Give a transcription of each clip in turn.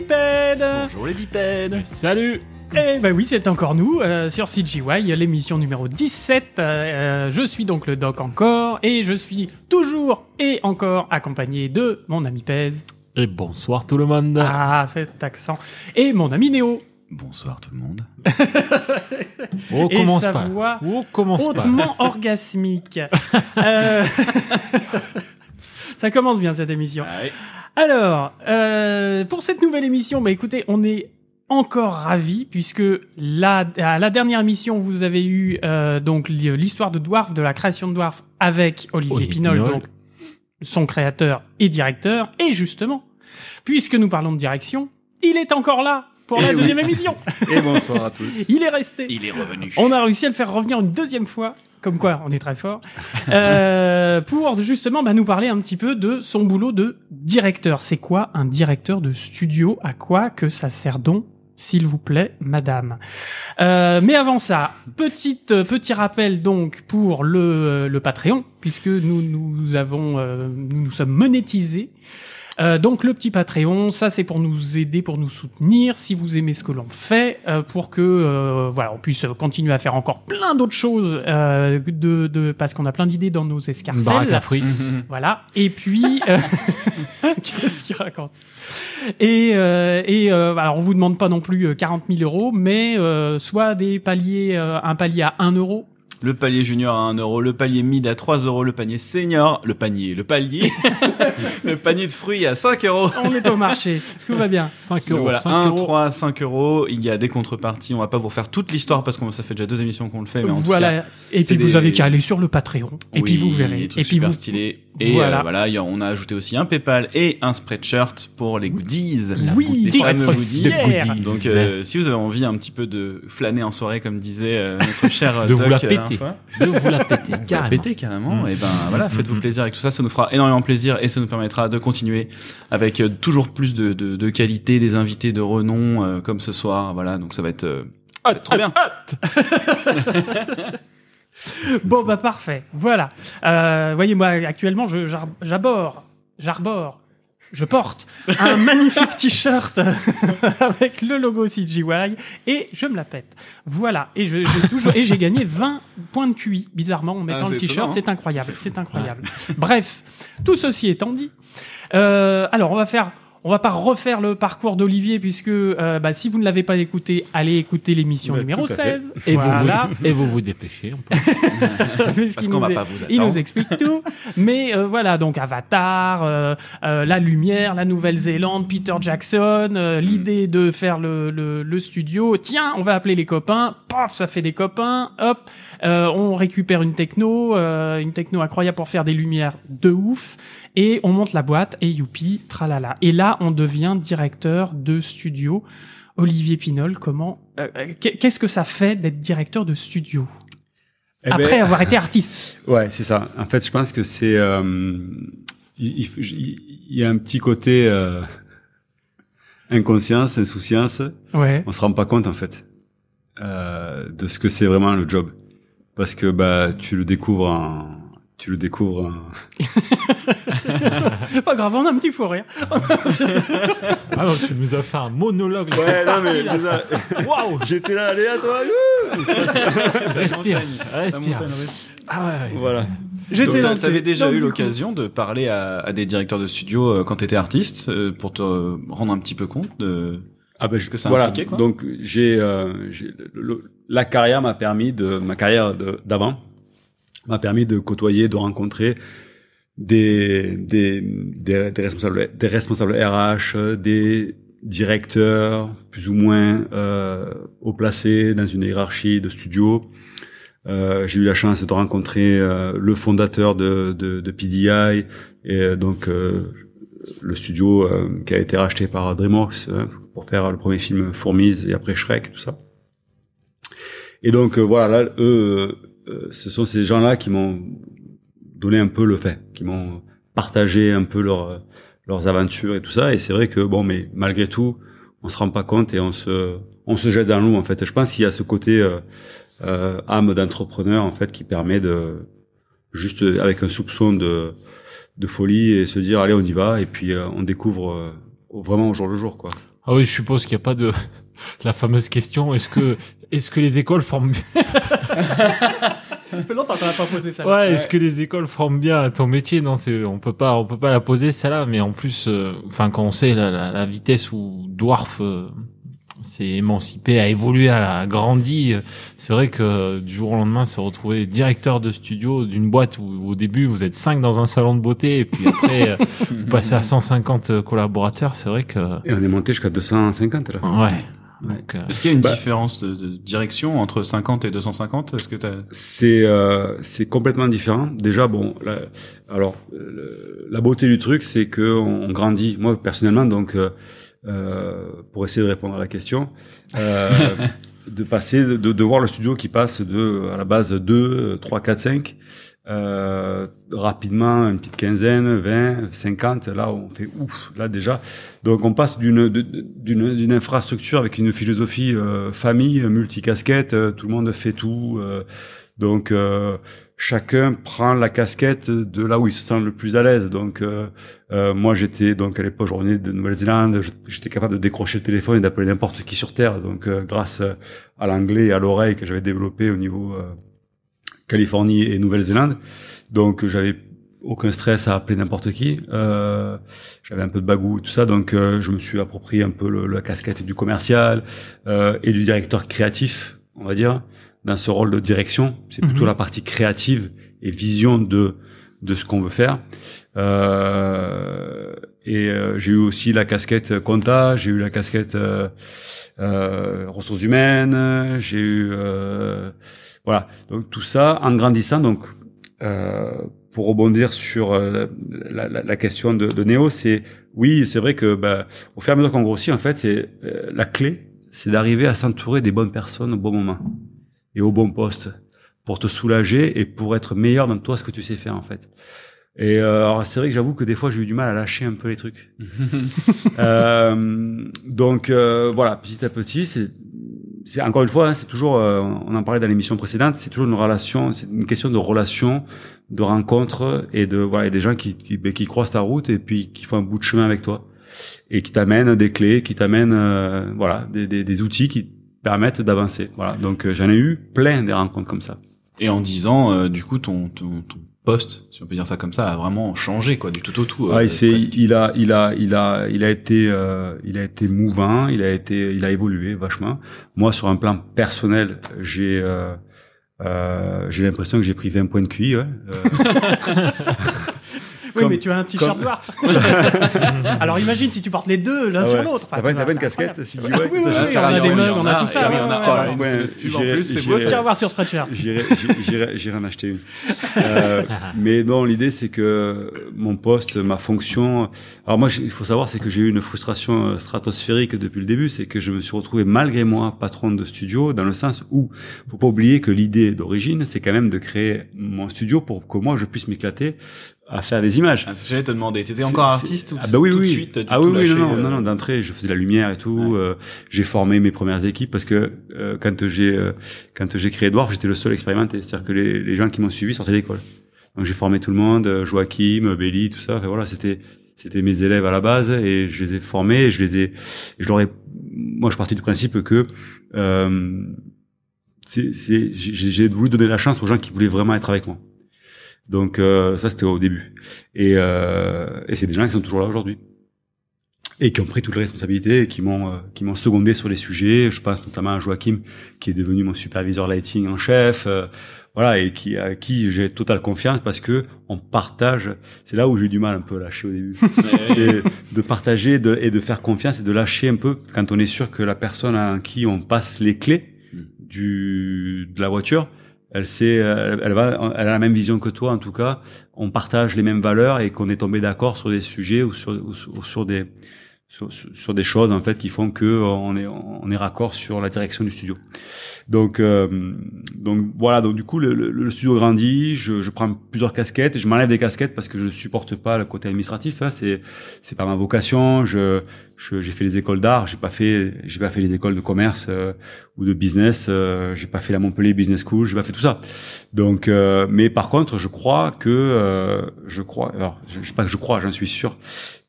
bipèdes Bonjour les bipèdes Salut Eh ben oui, c'est encore nous, euh, sur CGY, l'émission numéro 17. Euh, je suis donc le doc encore, et je suis toujours et encore accompagné de mon ami Pèse. Et bonsoir tout le monde Ah, cet accent. Et mon ami Néo. Bonsoir tout le monde. Oh, et commence sa pas voix Oh, commence pas hautement orgasmique. Euh, Ça commence bien cette émission. Alors, euh, pour cette nouvelle émission, bah écoutez, on est encore ravis puisque la, à la dernière émission, vous avez eu euh, donc l'histoire de Dwarf, de la création de Dwarf avec Olivier, Olivier Pinol, Pinol. donc son créateur et directeur. Et justement, puisque nous parlons de direction, il est encore là pour Eh la oui. deuxième émission. Et bonsoir à tous. Il est resté. Il est revenu. On a réussi à le faire revenir une deuxième fois, comme quoi on est très fort, euh, pour justement bah, nous parler un petit peu de son boulot de directeur. C'est quoi un directeur de studio? À quoi que ça sert donc s'il vous plaît, madame? Euh, mais avant ça, petite euh, petit rappel donc pour le, euh, le Patreon, puisque nous nous avons euh, nous nous sommes monétisés. Euh, donc le petit Patreon, ça c'est pour nous aider, pour nous soutenir, si vous aimez ce que l'on fait, euh, pour que euh, voilà on puisse continuer à faire encore plein d'autres choses, euh, de, de parce qu'on a plein d'idées dans nos escarcelles. à fruits. Voilà. Et puis, euh, qu'est-ce qu'il raconte? Et, euh, et euh, alors, on vous demande pas non plus euh, 40 000 euros, mais euh, soit des paliers, euh, un palier à 1 euro. Le palier junior à 1 euro, le palier mid à 3 euros, le panier senior, le panier, le palier, le panier de fruits à 5 euros. On est au marché, tout va bien. 5 Donc euros. voilà, 5 1, euros. 3, 5 euros. Il y a des contreparties. On va pas vous refaire toute l'histoire parce que ça fait déjà deux émissions qu'on le fait. Mais en tout Voilà. cas, et puis vous avez qu'à aller sur le Patreon, et puis vous verrez. Et trucs puis vous. Et Voilà. euh, voilà, il y a- on a ajouté aussi un PayPal et un Spreadshirt pour les goodies. La Oui, goodies. les fameux goodies. Donc, euh, si vous avez envie un petit peu de flâner en soirée, comme disait euh, notre cher euh, De vous Doc, la euh, péter. De vous la péter, Vous la carrément. péter carrément. Mm. Et ben voilà, faites-vous Mm. plaisir avec tout ça. Ça nous fera énormément plaisir et ça nous permettra de continuer avec euh, toujours plus de, de, de qualité, des invités de renom euh, comme ce soir. Voilà, donc ça va être euh, trop bien. Bon bah parfait. Voilà. Euh, voyez moi actuellement je j'ar- j'aborde, j'arbore, je porte un magnifique t-shirt avec le logo CGY et je me la pète. Voilà. Et j'ai toujours et j'ai gagné 20 points de QI bizarrement en mettant Ah, le t-shirt. C'est incroyable. C'est incroyable. Bref, tout ceci étant dit, euh, alors on va faire. On va pas refaire le parcours d'Olivier puisque euh, bah, si vous ne l'avez pas écouté, allez écouter l'émission Bah, numéro tout à fait. 16. Et, voilà. vous, vous, et vous vous dépêchez. on peut- Parce qu'on va pas vous il attendre. nous explique tout. Mais euh, voilà, donc Avatar, euh, euh, la lumière, la Nouvelle-Zélande, Peter Jackson, euh, l'idée de faire le, le, le studio. Tiens, on va appeler les copains. Paf, ça fait des copains. Hop, euh, on récupère une techno, euh, une techno incroyable pour faire des lumières de ouf. Et on monte la boîte et youpi, tralala. Et là, on devient directeur de studio. Olivier Pinol, comment, euh, euh, qu'est-ce que ça fait d'être directeur de studio Eh ben, après avoir été artiste? Ouais, c'est ça. En fait, je pense que c'est euh, il, y a un petit côté euh, inconscience, insouciance. Ouais. On se rend pas compte en fait de ce que c'est vraiment le job, parce que bah tu le découvres en tu le découvres en... Pas grave, on a un petit fou rire. Ah non, tu nous as fait un monologue. Ouais, non mais Waouh j'étais là, allez à toi. Respire, respire. Ah ouais, ouais. Voilà. J'étais Donc, lancé. t'avais déjà eu l'occasion de parler à, à des directeurs de studio euh, quand t'étais artiste euh, pour te rendre un petit peu compte de Ah ben, ce que ça voilà. impliquait, quoi. Donc j'ai, euh, la carrière m'a permis de ma carrière d'avant m'a permis de côtoyer, de rencontrer des des, des, responsables des responsables RH, des directeurs plus ou moins euh, haut placés dans une hiérarchie de studio. Euh, j'ai eu la chance de rencontrer euh, le fondateur de, de, de PDI et euh, donc euh, le studio euh, qui a été racheté par DreamWorks euh, pour faire le premier film Fourmise et après Shrek, tout ça. Et donc voilà, là, eux, ce sont ces gens-là qui m'ont donné un peu le fait, qui m'ont partagé un peu leur, leurs aventures et tout ça. Et c'est vrai que bon, mais malgré tout, on se rend pas compte et on se, on se jette dans l'eau en fait. Je pense qu'il y a ce côté euh, euh, âme d'entrepreneur en fait qui permet de juste euh, avec un soupçon de de folie et se dire allez on y va et puis euh, on découvre euh, vraiment au jour le jour quoi. Ah oui, je suppose qu'il n'y a pas de la fameuse question. Est-ce que est-ce que les écoles forment Ça fait longtemps qu'on n'a pas posé ça. Ouais, est-ce que les écoles forment bien ton métier? Non, c'est on peut pas on peut pas la poser celle-là. Mais en plus, euh, enfin quand on sait la, la, la vitesse où Dwarf euh, s'est émancipé, a évolué, a grandi, euh, c'est vrai que du jour au lendemain se retrouver directeur de studio d'une boîte où au début vous êtes cinq dans un salon de beauté et puis après euh, vous passez à 150 collaborateurs, c'est vrai que Et on est monté jusqu'à 250 là. ouais. Donc, euh, Est-ce qu'il y a une Bah- différence de, de direction entre 50 et 250 Est-ce que t'as... C'est euh, c'est complètement différent. Déjà, bon, la, alors le- la beauté du truc, c'est que on, on grandit. Moi, personnellement, donc, euh, euh, pour essayer de répondre à la question, euh, de passer, de, de voir le studio qui passe de à la base 2, 3, 4, 5, euh, rapidement une petite quinzaine, 20, 50. Là, on fait ouf. Là déjà, donc on passe d'une d'une infrastructure avec une philosophie euh, famille, multicasquette, euh, tout le monde fait tout. euh, donc euh, chacun prend la casquette de là où il se sent le plus à l'aise. Donc euh, moi j'étais donc à l'époque revenais de Nouvelle-Zélande, j'étais capable de décrocher le téléphone et d'appeler n'importe qui sur terre. Donc grâce à l'anglais et à l'oreille que j'avais développé au niveau Californie et Nouvelle-Zélande. Donc j'avais aucun stress à appeler n'importe qui. Euh, j'avais un peu de bagou et tout ça, donc euh, je me suis approprié un peu le- la casquette du commercial euh, et du directeur créatif, on va dire, dans ce rôle de direction. C'est plutôt Mhm. la partie créative et vision de de ce qu'on veut faire. Euh, et euh, j'ai eu aussi la casquette compta, j'ai eu la casquette euh, euh, ressources humaines, j'ai eu euh, voilà. Donc tout ça en grandissant. Donc euh, pour rebondir sur euh, la, la, la question de, de Néo, c'est oui, c'est vrai que bah, au fur et à mesure qu'on grossit, en fait, c'est euh, la clé, c'est d'arriver à s'entourer des bonnes personnes au bon moment et au bon poste pour te soulager et pour être meilleur dans toi ce que tu sais faire en fait. Et euh, alors c'est vrai que j'avoue que des fois j'ai eu du mal à lâcher un peu les trucs. Euh, donc euh, voilà, petit à petit, c'est c'est encore une fois, hein, c'est toujours, euh, on en parlait dans l'émission précédente, c'est toujours une relation, c'est une question de relation, de rencontre et de voilà, et des gens qui qui, ben, qui croisent ta route et puis qui font un bout de chemin avec toi et qui t'amènent des clés, qui t'amènent euh, voilà des, des, des outils qui te permettent d'avancer. Voilà, donc euh, j'en ai eu plein des rencontres comme ça. Et en 10 ans, euh, du coup, ton, ton, ton poste, si on peut dire ça comme ça, a vraiment changé, quoi, du tout au tout. euh, Ah, il, s'est- presque. il a, il a, il a, il a été, euh, il a été mouvant, il a été, il a évolué vachement. Moi, sur un plan personnel, j'ai, euh, euh, j'ai l'impression que j'ai pris 20 points de QI. Ouais. Oui, mais tu as un t-shirt comme- noir. Alors imagine si tu portes les deux l'un Ah sur l'autre. Enfin, T'as pas, une casquette incroyable. si tu Oui, vois, oui, on a des mugs, on a a, tout ça. en plus, c'est beau, Tiens voir sur Spreadshirt. J'irai, j'irai, j'irai en acheter une. Euh, mais non, l'idée c'est que mon poste, ma fonction. Alors moi, il faut savoir, c'est que j'ai eu une frustration euh, stratosphérique depuis le début, c'est que je me suis retrouvé malgré moi patron de studio, dans le sens où, faut pas oublier que l'idée d'origine, c'est quand même de créer mon studio pour que moi je puisse m'éclater à faire des images. Ah, J'allais te demander, t'étais C'est- encore artiste ou ah bah oui, tout de oui. suite t'as du ah oui, oui, non, non, euh, non, non, d'entrée, je faisais la lumière et tout. euh, j'ai formé mes premières équipes parce que euh, quand j'ai euh, quand j'ai créé Dwarf, j'étais le seul expérimenté. C'est-à-dire que les, les gens qui m'ont suivi sortaient d'école. Donc j'ai formé tout le monde, euh, Joachim, Belly, tout ça. Enfin, voilà, c'était c'était mes élèves à la base et je les ai formés. Et je les ai, je leur ai, moi, je partais du principe que euh, c'est, c'est, j'ai voulu donner la chance aux gens qui voulaient vraiment être avec moi. Donc euh, ça c'était au début. Et, euh, et c'est des gens qui sont toujours là aujourd'hui et qui ont pris toutes les responsabilités et qui m'ont euh, qui m'ont secondé sur les sujets. Je pense notamment à Joachim qui est devenu mon superviseur lighting en chef. euh, voilà et qui à qui j'ai totale confiance parce que on partage. C'est là où j'ai eu du mal un peu à lâcher au début. c'est de partager de, et de faire confiance et de lâcher un peu quand on est sûr que la personne à qui on passe les clés du de la voiture elle sait, elle, elle a la même vision que toi en tout cas. On partage les mêmes valeurs et qu'on est tombé d'accord sur des sujets ou sur, ou sur des sur, sur- des choses en fait qui font que euh, on est on est raccord sur la direction du studio. Donc euh, donc voilà donc du coup le, le, le studio grandit, je, je prends plusieurs casquettes, je m'enlève des casquettes parce que je ne supporte pas le côté administratif. Hein, c'est c'est pas ma vocation. Je je- j'ai fait les écoles d'art, j'ai pas fait j'ai pas fait les écoles de commerce euh, ou de business, euh, j'ai pas fait la Montpellier Business School, j'ai pas fait tout ça. Donc euh, mais par contre, je crois que euh, je crois alors je, je sais pas que je crois, j'en suis sûr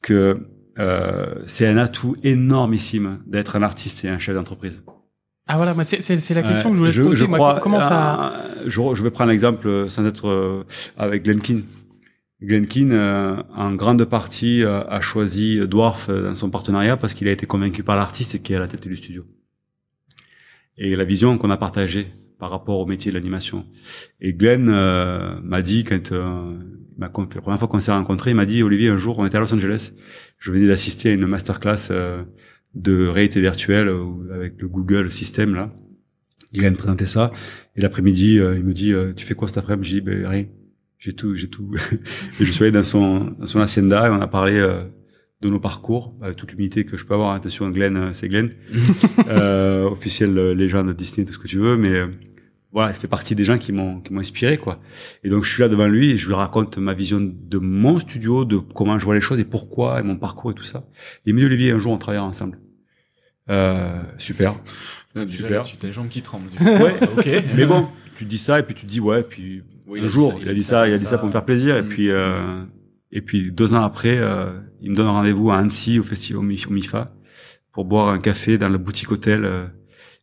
que euh, c'est un atout énormissime d'être un artiste et un chef d'entreprise. Ah voilà, moi, c'est la question que je voulais te poser. moi. crois- comment ça ah, je, je vais prendre l'exemple euh, sans être euh, avec Glenkin. Glenkin, euh, en grande partie, euh, a choisi Dwarf euh, dans son partenariat parce qu'il a été convaincu par l'artiste qui est à la tête du studio. Et la vision qu'on a partagée par rapport au métier de l'animation. Et Glenn euh, m'a dit, quand la première fois qu'on s'est rencontrés, il m'a dit, Olivier, un jour, on était à Los Angeles, je venais d'assister à une masterclass euh, de réalité virtuelle euh, avec le Google système là. Il vient me présenter ça. Et l'après-midi, euh, il me dit, euh, tu fais quoi cet après-midi? Je dis, ben rien. J'ai tout, j'ai tout. et je suis allé dans son, dans son hacienda et on a parlé euh, de nos parcours, avec toute l'humilité que je peux avoir. Attention, Glenn, c'est Glenn, euh, officiel légende Disney, tout ce que tu veux, mais euh, voilà, il fait partie des gens qui m'ont, qui m'ont inspiré, quoi. Et donc, je suis là devant lui et je lui raconte ma vision de mon studio, de comment je vois les choses et pourquoi et mon parcours et tout ça. Et il me dit, Olivier, un jour, on travaillera ensemble. Euh, super. Déjà, Super. là, tu t'as les jambes qui tremblent. du coup. Ouais, ok. mais bon, tu dis ça et puis tu te dis ouais, puis Oui, un jour, il a dit ça, il a dit ça pour me faire plaisir et Mm. puis euh, et puis deux ans après, euh, il me donne rendez-vous à Annecy au festival au MIFA pour boire un café dans le boutique hôtel euh,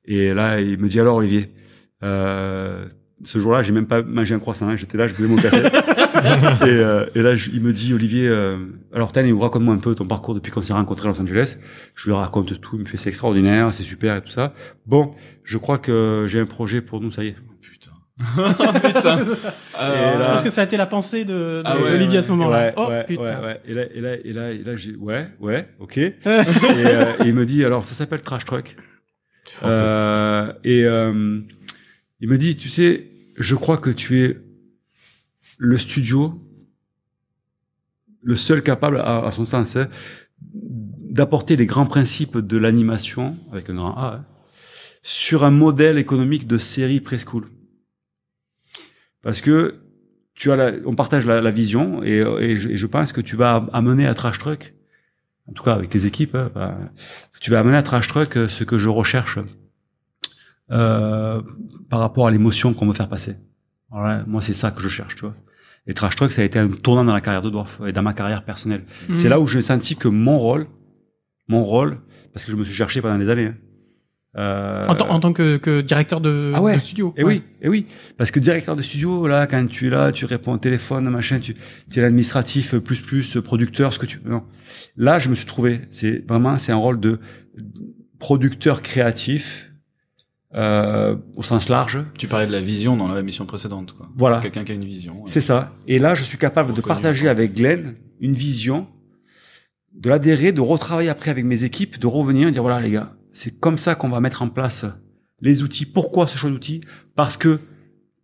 et là il me dit alors Olivier, euh, ce jour-là j'ai même pas mangé un croissant, hein, j'étais là, je buvais mon café et, euh, et là je- il me dit Olivier, euh, alors Tan, raconte-moi un peu ton parcours depuis qu'on s'est rencontrés à Los Angeles. Je lui raconte tout, il me fait c'est extraordinaire, c'est super et tout ça. Bon, je crois que j'ai un projet pour nous, ça y est. Putain. Putain. Et Je là- pense que ça a été la pensée de, de Ah ouais, Olivier à ce moment-là. Ouais, oh ouais, putain. ouais, ouais. Et là, et là, et là, et là, j'ai, ouais, ouais, ok. et, euh, et il me dit, alors, ça s'appelle Trash Truck. Euh, et euh, il me dit, tu sais, je crois que tu es le studio, le seul capable, à, son sens, hein, d'apporter les grands principes de l'animation, avec un grand A, hein, sur un modèle économique de série preschool. Parce que tu as on partage la, vision et, je, pense que tu vas amener à Trash Truck, en tout cas avec tes équipes, hein, tu vas amener à Trash Truck euh, ce que je recherche euh, par rapport à l'émotion qu'on veut faire passer. Voilà, moi, c'est ça que je cherche, tu vois. Et Trash Truck, ça a été un tournant dans la carrière de Dwarf et dans ma carrière personnelle. Mhm. C'est là où j'ai senti que mon rôle, mon rôle, parce que je me suis cherché pendant des années. hein, euh, En, tant- en tant que, que directeur de, Ah ouais. de studio. et oui, et oui, parce que directeur de studio, là, quand tu es là, tu réponds au téléphone, machin, tu, tu es l'administratif, plus plus, producteur, ce que tu, non. Là, je me suis trouvé, c'est vraiment, c'est un rôle de producteur créatif, euh, au sens large. Tu parlais de la vision dans la mission précédente, quoi. Voilà. Quelqu'un qui a une vision. C'est ça. Et là, je suis capable de partager avec Glenn une vision, de l'adhérer, de retravailler après avec mes équipes, de revenir et dire voilà les gars, c'est comme ça qu'on va mettre en place les outils. Pourquoi ce choix d'outils? Parce que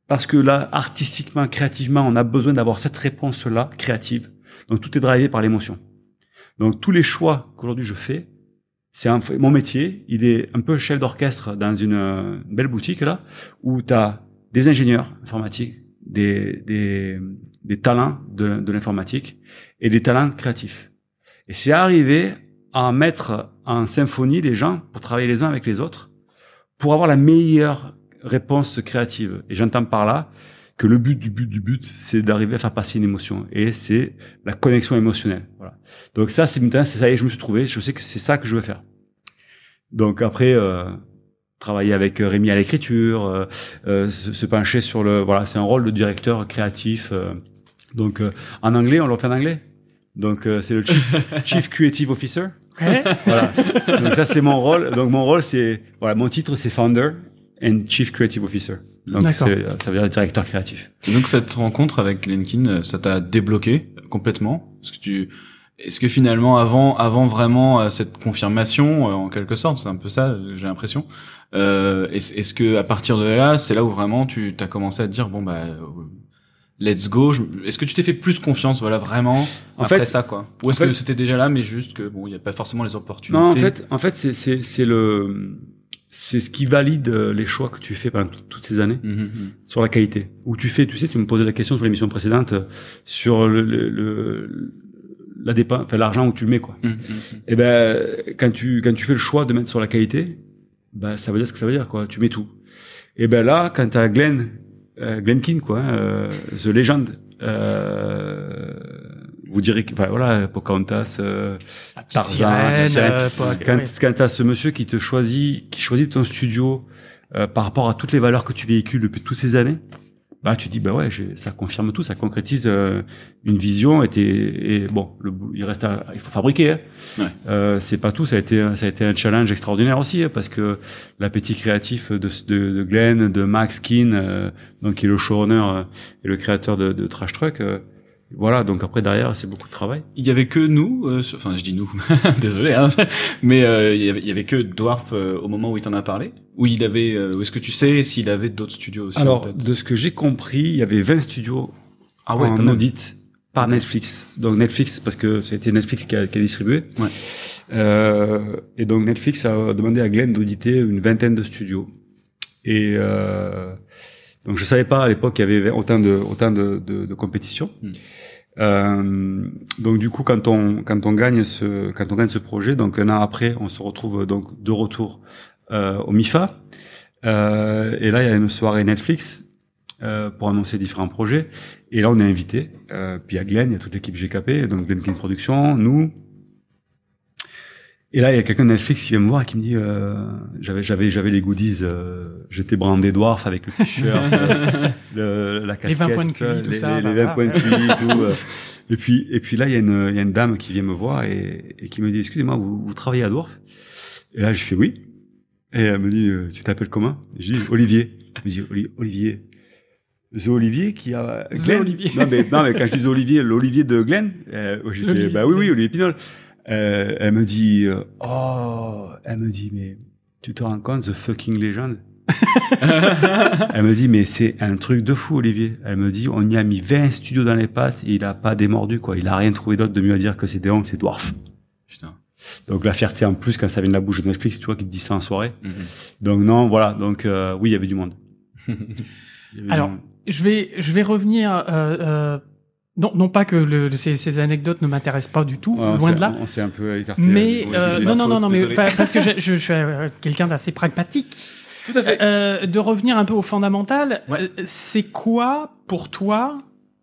parce que là, artistiquement, créativement, on a besoin d'avoir cette réponse-là créative. Donc tout est drivé par l'émotion. Donc tous les choix qu'aujourd'hui je fais, c'est mon métier. Il est un peu chef d'orchestre dans une, belle boutique là, où tu as des ingénieurs informatiques, des, des, des talents de, de l'informatique et des talents créatifs. Et c'est arriver à mettre en symphonie des gens pour travailler les uns avec les autres pour avoir la meilleure réponse créative. Et j'entends par là que le but du but du but, c'est d'arriver à faire passer une émotion. Et c'est la connexion émotionnelle. Voilà. Donc ça, c'est maintenant, c'est ça y est, je me suis trouvé. Je sais que c'est ça que je veux faire. Donc après, euh, travailler avec euh, Rémi à l'écriture, euh, euh, se, se pencher sur le, voilà, c'est un rôle de directeur créatif. euh. donc euh, en anglais, on le fait en anglais. Donc euh, c'est le chief, chief creative officer. Voilà. Donc ça c'est mon rôle. Donc mon rôle c'est, voilà, mon titre c'est founder and chief creative officer. Donc ça veut dire directeur créatif. Et donc cette rencontre avec Glenkin, euh, ça t'a débloqué complètement? Est-ce que tu, est-ce que finalement avant, avant vraiment euh, cette confirmation, euh, en quelque sorte, c'est un peu ça, j'ai l'impression. Euh, est-ce, que à partir de là, c'est là où vraiment tu t'as commencé à te dire bon bah let's go. je- Est-ce que tu t'es fait plus confiance, voilà vraiment En après fait- ça quoi? Ou est-ce que c'était déjà là, mais juste que bon, il y a pas forcément les opportunités? Non, en fait, en fait, c'est c'est c'est le c'est ce qui valide euh, les choix que tu fais pendant tout- toutes ces années Mhm, mhm. sur la qualité. Où tu fais, tu sais, tu me posais la question sur l'émission précédente euh, sur le, le, le- la dépense, enfin l'argent où tu le mets quoi. Mhm, mhm. Et ben quand tu quand tu fais le choix de mettre sur la qualité, ben ça veut dire ce que ça veut dire quoi. Tu mets tout. Et ben là, quand t'as Glenn, euh, Glenn King quoi, hein, euh, the legend, euh, vous direz que enfin, voilà Pocahontas euh, Tarzan, sirène, euh, quand, ouais. quand t'as ce monsieur qui te choisit qui choisit ton studio euh, par rapport à toutes les valeurs que tu véhicules depuis toutes ces années bah tu dis bah ouais j'ai- ça confirme tout ça concrétise euh, une vision et, t'es- et bon le, il reste à- il faut fabriquer hein. Ouais. Euh, c'est pas tout ça a été ça a été un challenge extraordinaire aussi hein, parce que l'appétit créatif de, de, de Glenn de Max Keane euh, donc qui est le showrunner euh, et le créateur de, de Trash Truck euh, voilà donc après derrière c'est beaucoup de travail Il y avait que nous, euh, sur- enfin je dis nous, désolé, hein, mais euh, il, y avait, il y avait que Dwarf euh, au moment où il t'en a parlé? Ou il avait, euh, est-ce que tu sais s'il avait d'autres studios aussi alors de ce que j'ai compris il y avait 20 studios Ah ouais, en audit par Netflix. Donc Netflix, parce que c'était Netflix qui a, qui a distribué. Ouais. Euh, et donc Netflix a demandé à Glenn d'auditer une vingtaine de studios. Et euh, donc je savais pas à l'époque qu'il y avait autant de autant de, de, de compétition. Hmm. Euh, donc du coup quand on quand on gagne ce quand on gagne ce projet donc un an après on se retrouve donc de retour euh, au MIFA euh, et là il y a une soirée Netflix euh, pour annoncer différents projets et là on est invité euh, puis il y a Glenn il y a toute l'équipe GKP donc Glenn King Production nous et là il y a quelqu'un de Netflix qui vient me voir et qui me dit euh, j'avais j'avais j'avais les goodies euh, j'étais brandé dwarf avec le t-shirt euh, le, la casquette Les 20 points de QI, tout les, ça, les, bah, les 20 voilà. points de QI tout euh. et puis et puis là il y a une il y a une dame qui vient me voir et, et qui me dit excusez-moi vous, vous travaillez à Dwarf? Et là je fais oui et elle me dit euh, tu t'appelles comment? Et je dis Olivier je me dis Oli- Olivier The Olivier qui a The Glenn. Olivier. non mais non mais quand je dis Olivier l'Olivier de Glenn euh, j'ai fait bah oui oui Olivier Pinol euh, elle me dit euh, oh elle me dit mais tu te rends compte The fucking legend? Elle me dit, mais c'est un truc de fou, Olivier. Elle me dit, on y a mis 20 studios dans les pattes et il a pas démordu, quoi. Il a rien trouvé d'autre de mieux à dire que c'est Déon, c'est Dwarf. Putain. Donc la fierté en plus quand ça vient de la bouche de Netflix, tu vois, qui te dit ça en soirée. Mhm. Donc non, voilà. Donc euh, oui, il y avait du monde. Du Alors, monde. Je vais, je vais revenir. Euh, euh, non, non pas que le, ces, ces anecdotes ne m'intéressent pas du tout, Ouais, loin de là. On s'est un peu écarté. Mais euh, c'est non, non, non, faute, non, mais parce que je, je, je suis euh, quelqu'un d'assez pragmatique. Tout à fait. de revenir un peu au fondamental, Ouais. euh, c'est quoi pour toi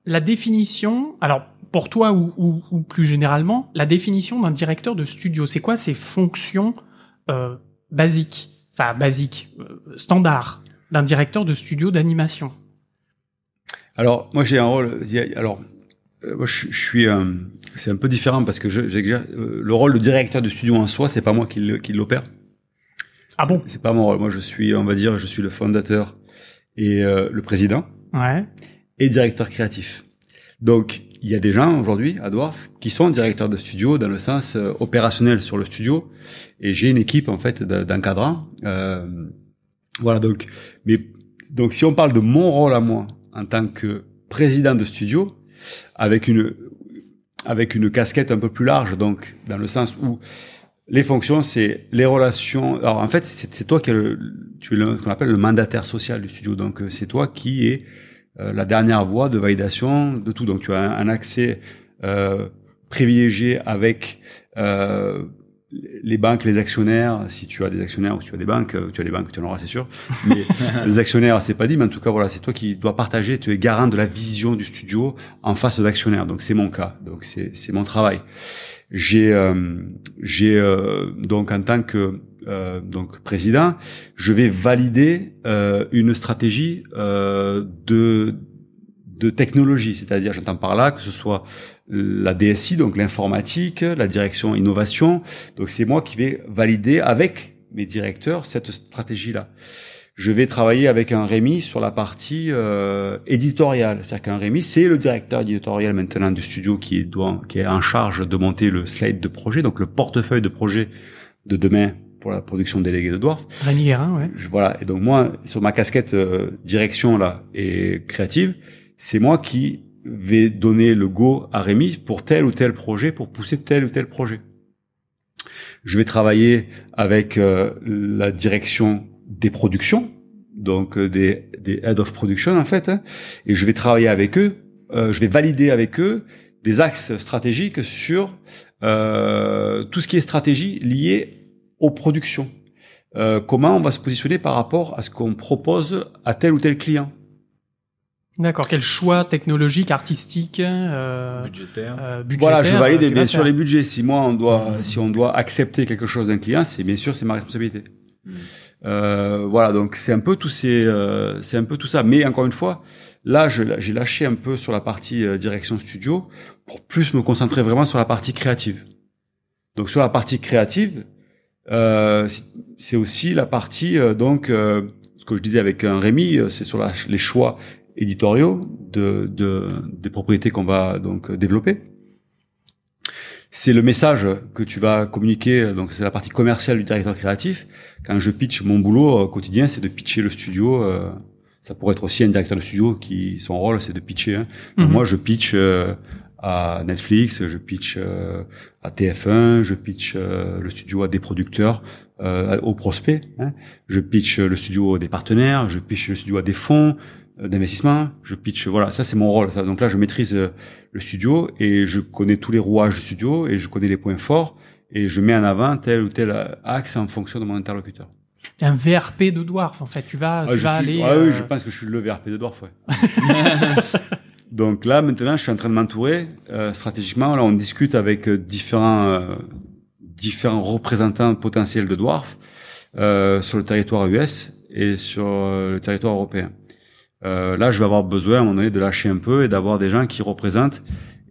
la définition Alors pour toi ou, ou, ou plus généralement, la définition d'un directeur de studio, c'est quoi ses fonctions euh, basiques, enfin basiques, euh, standards d'un directeur de studio d'animation? Alors moi j'ai un rôle. Alors euh, moi je, je suis. euh, c'est un peu différent parce que je, euh, le rôle de directeur de studio en soi, c'est pas moi qui, le- qui l'opère. Ah bon? C'est pas mon rôle. Moi je suis, on va dire, je suis le fondateur et euh, le président. Ouais. et directeur créatif. Donc, il y a des gens aujourd'hui à Dwarf qui sont directeurs de studio dans le sens euh, opérationnel sur le studio, et j'ai une équipe en fait de- d'encadrants. Euh, voilà donc, mais donc si on parle de mon rôle à moi en tant que président de studio, avec une avec une casquette un peu plus large, donc dans le sens où les fonctions, c'est les relations. Alors en fait, c'est toi qui es le, tu es le, qu'on appelle le mandataire social du studio. Donc euh, c'est toi qui est euh, la dernière voie de validation de tout. Donc tu as un, un accès euh, privilégié avec euh, les banques, les actionnaires. Si tu as des actionnaires ou si tu as des banques, euh, tu as des banques, tu en auras, c'est sûr. Mais les actionnaires, c'est pas dit. Mais en tout cas, voilà, c'est toi qui dois partager. Tu es garant de la vision du studio en face d'actionnaires. Donc c'est mon cas. Donc c'est c'est mon travail. J'ai euh, j'ai euh, donc en tant que euh, donc président, je vais valider euh, une stratégie euh, de de technologie, c'est-à-dire j'entends par là que ce soit la DSI, donc l'informatique, la direction innovation. Donc c'est moi qui vais valider avec mes directeurs cette stratégie-là. Je vais travailler avec un Rémi sur la partie euh, éditoriale. C'est-à-dire qu'un Rémi, c'est le directeur éditorial maintenant du studio qui est, doit, qui est en charge de monter le slide de projet, donc le portefeuille de projet de demain pour la production déléguée de Dwarf. Rémi Guérin, ouais. Je- voilà. Et donc moi, sur ma casquette euh, direction là et créative, c'est moi qui vais donner le go à Rémi pour tel ou tel projet, pour pousser tel ou tel projet. Je vais travailler avec euh, la direction des productions, donc euh, des, des head of production en fait, hein, et je vais travailler avec eux, euh, je vais valider avec eux des axes stratégiques sur tout ce qui est stratégie liée aux productions. Comment on va se positionner par rapport à ce qu'on propose à tel ou tel client. D'accord. Quel choix technologique, artistique, euh, Budgétaire. euh, budgétaire Voilà, je valide euh, tu bien vas sûr les budgets. Si moi on doit, si on doit accepter quelque chose d'un client, c'est bien sûr c'est ma responsabilité. Mm. Euh, voilà, donc c'est un peu tout ces, euh, c'est un peu tout ça. Mais encore une fois, là, j'ai lâché un peu sur la partie euh, direction studio pour plus me concentrer vraiment sur la partie créative. Donc sur la partie créative, euh, c'est- c'est aussi la partie euh, donc euh, ce que je disais avec un Rémi, euh, c'est sur la- les choix éditoriaux de, de des propriétés qu'on va donc développer. C'est le message que tu vas communiquer, donc c'est la partie commerciale du directeur créatif. Quand je pitch mon boulot euh, quotidien, c'est de pitcher le studio. euh, ça pourrait être aussi un directeur de studio qui son rôle c'est de pitcher. hein. Mhm. Moi, je pitch euh, à Netflix, je pitch à TF1, je pitch le studio à des producteurs, euh, aux prospects. hein. Je pitch le studio à des partenaires, je pitch le studio à des fonds d'investissement. Je pitch, voilà, ça c'est mon rôle. Ça. Donc là, je maîtrise euh, le studio et je connais tous les rouages du studio et je connais les points forts et je mets en avant tel ou tel axe en fonction de mon interlocuteur. T'es un VRP de Dwarf, en fait. Tu vas, Ah, tu vas suis- aller. ah oui, euh, je pense que je suis le VRP de Dwarf, ouais. Donc là, maintenant, je suis en train de m'entourer euh, stratégiquement. Là, on discute avec euh, différents euh, différents représentants potentiels de Dwarf euh, sur le territoire US et sur euh, le territoire européen. Euh, là, je vais avoir besoin à un moment donné de lâcher un peu et d'avoir des gens qui représentent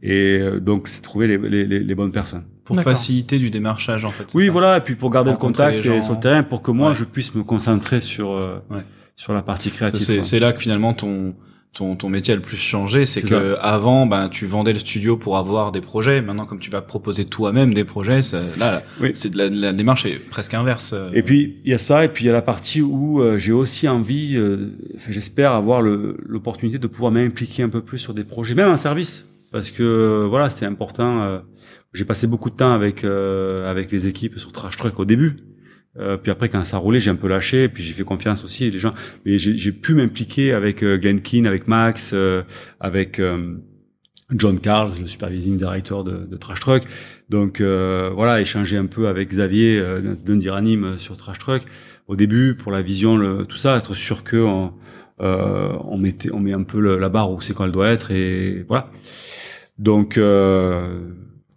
et euh, donc c'est trouver les, les, les, les bonnes personnes. Pour faciliter du démarchage, en fait. Oui, ça voilà, et puis pour garder le contact et sur le terrain pour que moi Ouais. je puisse me concentrer sur euh, Ouais. sur la partie créative. C'est là que finalement ton ton ton métier a le plus changé, c'est que avant ben tu vendais le studio pour avoir des projets, maintenant comme tu vas proposer toi-même des projets, ça, là Oui. c'est de la, la démarche est presque inverse. euh. Et puis il y a ça, et puis il y a la partie où euh, j'ai aussi envie, euh, j'espère avoir l'opportunité de pouvoir m'impliquer un peu plus sur des projets, même en service, parce que voilà, c'était important. euh, j'ai passé beaucoup de temps avec euh, avec les équipes sur Trash Truck au début. Euh, puis après, quand ça roulait, j'ai un peu lâché. Puis j'ai fait confiance aussi les gens. Mais j'ai pu m'impliquer avec euh, Glenn Keane, avec Max, euh, avec euh, John Carls, le supervising director de, de Trash Truck. Donc euh, voilà, échanger un peu avec Xavier euh, sur Trash Truck au début pour la vision, le, tout ça, être sûr que on, on mettait, on met un peu la barre où c'est quand elle doit être et voilà. Donc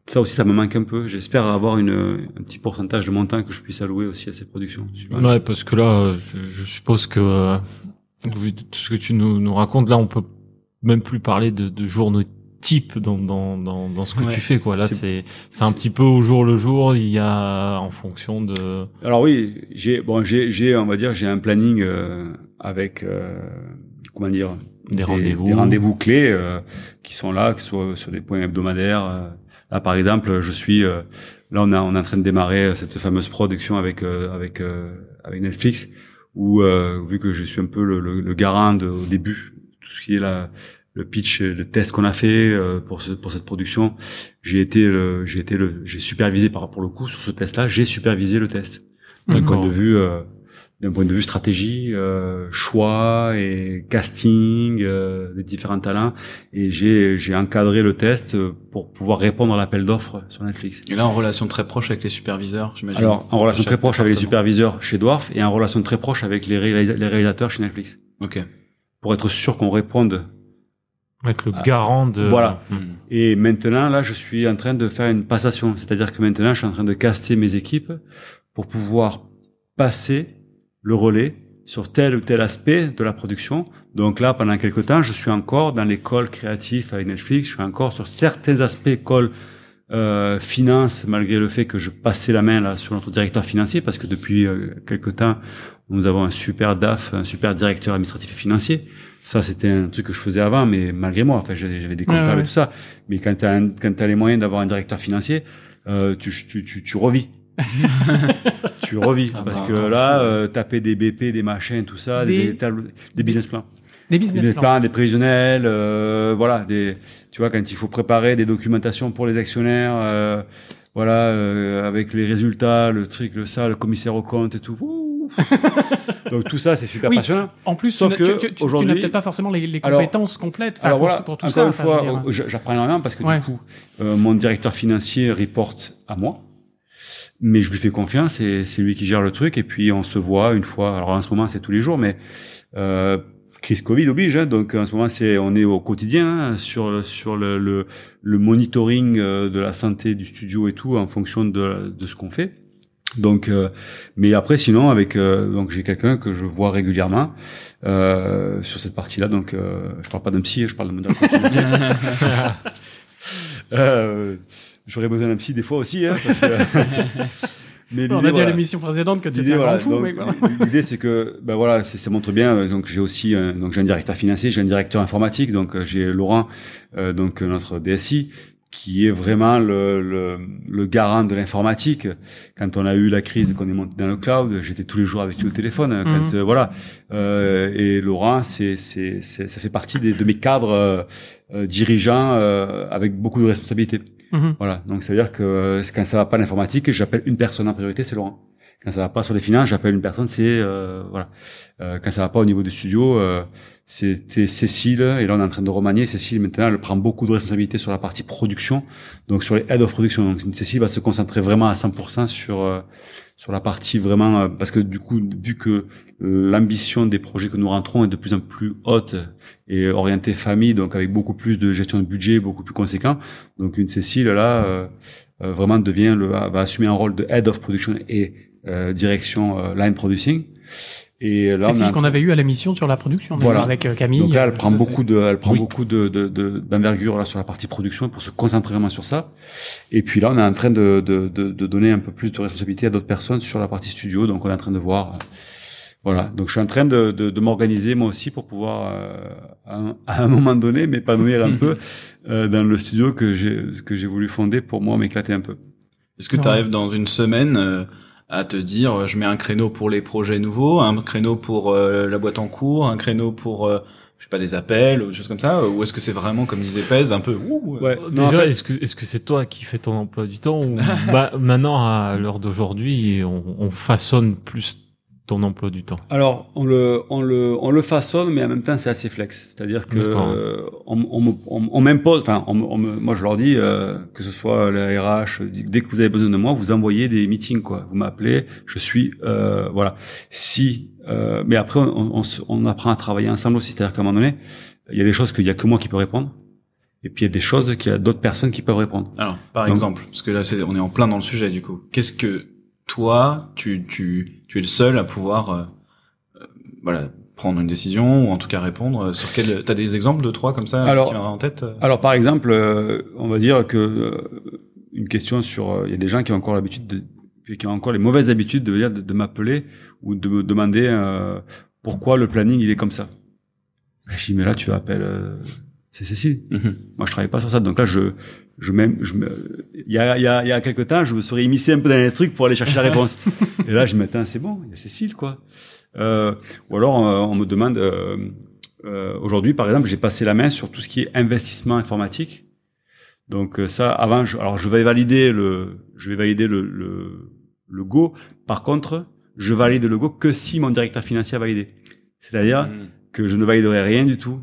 ça aussi, ça me manque un peu. J'espère avoir une, un petit pourcentage de mon temps que je puisse allouer aussi à ces productions. Ouais, parce que là, euh, je, je suppose que euh, vu tout ce que tu nous, nous racontes, là, on peut même plus parler de, de journaux type dans, dans, dans, dans ce que Ouais. tu fais, quoi. Là, C'est- c'est un petit peu au jour le jour. Il y a en fonction de. Alors oui, j'ai bon, j'ai, j'ai, on va dire, j'ai un planning euh, avec euh, comment dire Des rendez-vous. des rendez-vous clés euh, qui sont là, que ce soit sur des points hebdomadaires. Euh. Là, par exemple, je suis euh, là, on, a, on est en train de démarrer cette fameuse production avec euh, avec euh, avec Netflix, où euh, vu que je suis un peu le, le, le garant de, au début, tout ce qui est la le pitch, le test qu'on a fait euh, pour ce, pour cette production, j'ai été le, j'ai été le, j'ai supervisé par pour le coup sur ce test-là, j'ai supervisé le test d'un point de vue euh, d'un point de vue stratégie, euh, choix et casting euh, des différents talents et j'ai j'ai encadré le test pour pouvoir répondre à l'appel d'offres sur Netflix. Et là en relation très proche avec les superviseurs, j'imagine. Alors en relation très proche avec les superviseurs chez Dwarf et en relation très proche avec les, réalisa- les réalisateurs chez Netflix Ok. pour être sûr qu'on réponde. être le Ah, garant de. voilà. Hmm. Et maintenant là, je suis en train de faire une passation, c'est-à-dire que maintenant je suis en train de caster mes équipes pour pouvoir passer le relais sur tel ou tel aspect de la production. Donc là, pendant quelque temps, je suis encore dans l'école créative avec Netflix. Je suis encore sur certains aspects école euh, finance, malgré le fait que je passais la main là sur notre directeur financier, parce que depuis euh, quelque temps, nous avons un super DAF, un super directeur administratif et financier. Ça, c'était un truc que je faisais avant, mais malgré moi. Enfin, j'avais des comptables Ouais, ouais. et tout ça. Mais quand tu as, les moyens d'avoir un directeur financier, euh, tu, tu, tu, tu revis. tu revis. Ah parce bah, que là, euh, taper des BP, des machins, tout ça, des, Des- des, business plans. Des Des business plans. plans, des prévisionnels, euh, voilà, des, tu vois, quand il faut préparer des documentations pour les actionnaires, euh, voilà, euh, avec les résultats, le truc, le ça, le commissaire au compte et tout. Donc tout ça, c'est super Oui. passionnant. En plus, Sauf tu, n'as- que, tu- tu- tu aujourd'hui- n'as peut-être pas forcément les, les Alors- compétences complètes Alors pour, voilà, pour tout encore ça. une enfin, fois, j'apprends énormément parce que Ouais. du coup, euh, mon directeur financier reporte à moi, mais je lui fais confiance et c'est lui qui gère le truc. Et puis on se voit une fois. Alors en ce moment, c'est tous les jours, mais euh, crise Covid oblige, hein, donc en ce moment c'est on est au quotidien hein, sur le, sur le, le, le monitoring euh, de la santé du studio et tout en fonction de, de ce qu'on fait. Donc, euh, mais après sinon avec euh, donc j'ai quelqu'un que je vois régulièrement euh, sur cette partie-là. Donc euh, je parle pas d'un psy, je parle de modèle euh, J'aurais besoin d'un psy des fois aussi. Hein, parce que, mais on a dit à l'émission précédente que tu étais un grand fou. Mais L'idée c'est que ben voilà, ça montre bien. Donc j'ai aussi un, donc j'ai un directeur financier, j'ai un directeur informatique. Donc j'ai Laurent, euh, donc notre DSI qui est vraiment le, le, le garant de l'informatique. Quand on a eu la crise, qu'on est monté dans le cloud, j'étais tous les jours avec lui au téléphone. Quand, mhm. euh, voilà. Euh, et Laurent, c'est, c'est, ça fait partie des, de mes cadres euh, euh dirigeants euh, avec beaucoup de responsabilités. Mhm. Voilà. Donc ça veut dire que quand ça va pas l'informatique, j'appelle une personne en priorité, c'est Laurent. Quand ça va pas sur les finances, j'appelle une personne, c'est voilà. quand ça va pas au niveau du studio c'était Cécile, et là on est en train de remanier. Cécile maintenant elle prend beaucoup de responsabilités sur la partie production, donc sur les head of production. Donc Cécile va se concentrer vraiment à 100% sur euh, sur la partie vraiment euh, parce que du coup vu que l'ambition des projets que nous rentrons est de plus en plus haute et orientée famille, donc avec beaucoup plus de gestion de budget, beaucoup plus conséquent. Donc une Cécile là euh, vraiment devient le va assumer un rôle de head of production et direction line producing. Et là, c'est celle qu'on avait eu à la mission sur la production, voilà. avec euh, Camille. Donc là, elle prend beaucoup de, elle prend beaucoup de, d'envergure là sur la partie production pour se concentrer vraiment sur ça. Et puis là, on est en train de, de, de, donner un peu plus de responsabilité à d'autres personnes sur la partie studio. Donc on est en train de voir. Voilà. Donc je suis en train de, de, de m'organiser moi aussi pour pouvoir euh, à, un, moment donné m'épanouir un peu euh, dans le studio que j'ai que j'ai voulu fonder pour moi m'éclater un peu. Est-ce que tu arrives dans une semaine à te dire euh, je mets un créneau pour les projets nouveaux, un créneau pour euh, la boîte en cours, un créneau pour euh, je sais pas des appels ou des choses comme ça ou est-ce que c'est vraiment comme disait Pez un peu ouais. déjà est-ce que est-ce que c'est toi qui fais ton emploi du temps ou bah, maintenant à l'heure d'aujourd'hui on, on façonne plus ton emploi du temps Alors, on le, on le, on le façonne, mais en même temps, c'est assez flex. C'est-à-dire que euh, on, on, on, m'impose, enfin, on, moi, je leur dis euh, que ce soit les RH, dès que vous avez besoin de moi, vous envoyez des meetings, quoi. Vous m'appelez, je suis, euh, voilà. Si, euh, mais après, on, on, apprend à travailler ensemble aussi. C'est-à-dire qu'à un moment donné, il y a des choses qu'il y a que moi qui peux répondre. Et puis il y a des choses qu'il y a d'autres personnes qui peuvent répondre. Alors, par exemple, parce que là, c'est, on est en plein dans le sujet du coup. Qu'est-ce que toi, tu, tu, tu es le seul à pouvoir, euh, euh, voilà, prendre une décision ou en tout cas répondre euh, sur quel t'as des exemples de trois comme ça alors, qui en tête alors par exemple on va dire que une question sur il y a des gens qui ont encore l'habitude de qui ont encore les mauvaises habitudes de de, de m'appeler ou de me demander pourquoi le planning il est comme ça. Je dis mais là tu appelles c'est Cécile. Mm-hmm. Moi, je travaille pas sur ça. Donc là, je, je même, je me, il y a, il y a, il y a quelques temps, je me serais immiscé un peu dans les trucs pour aller chercher la réponse. et là, je me dis, c'est bon, il y a Cécile, quoi. Euh, ou alors, euh, on me demande, euh, euh, aujourd'hui, par exemple, j'ai passé la main sur tout ce qui est investissement informatique. Donc euh, ça, avant, je, alors je vais valider le, je vais valider le, le, le go. Par contre, je valide le go que si mon directeur financier a validé. C'est-à-dire mm. que je ne validerai rien du tout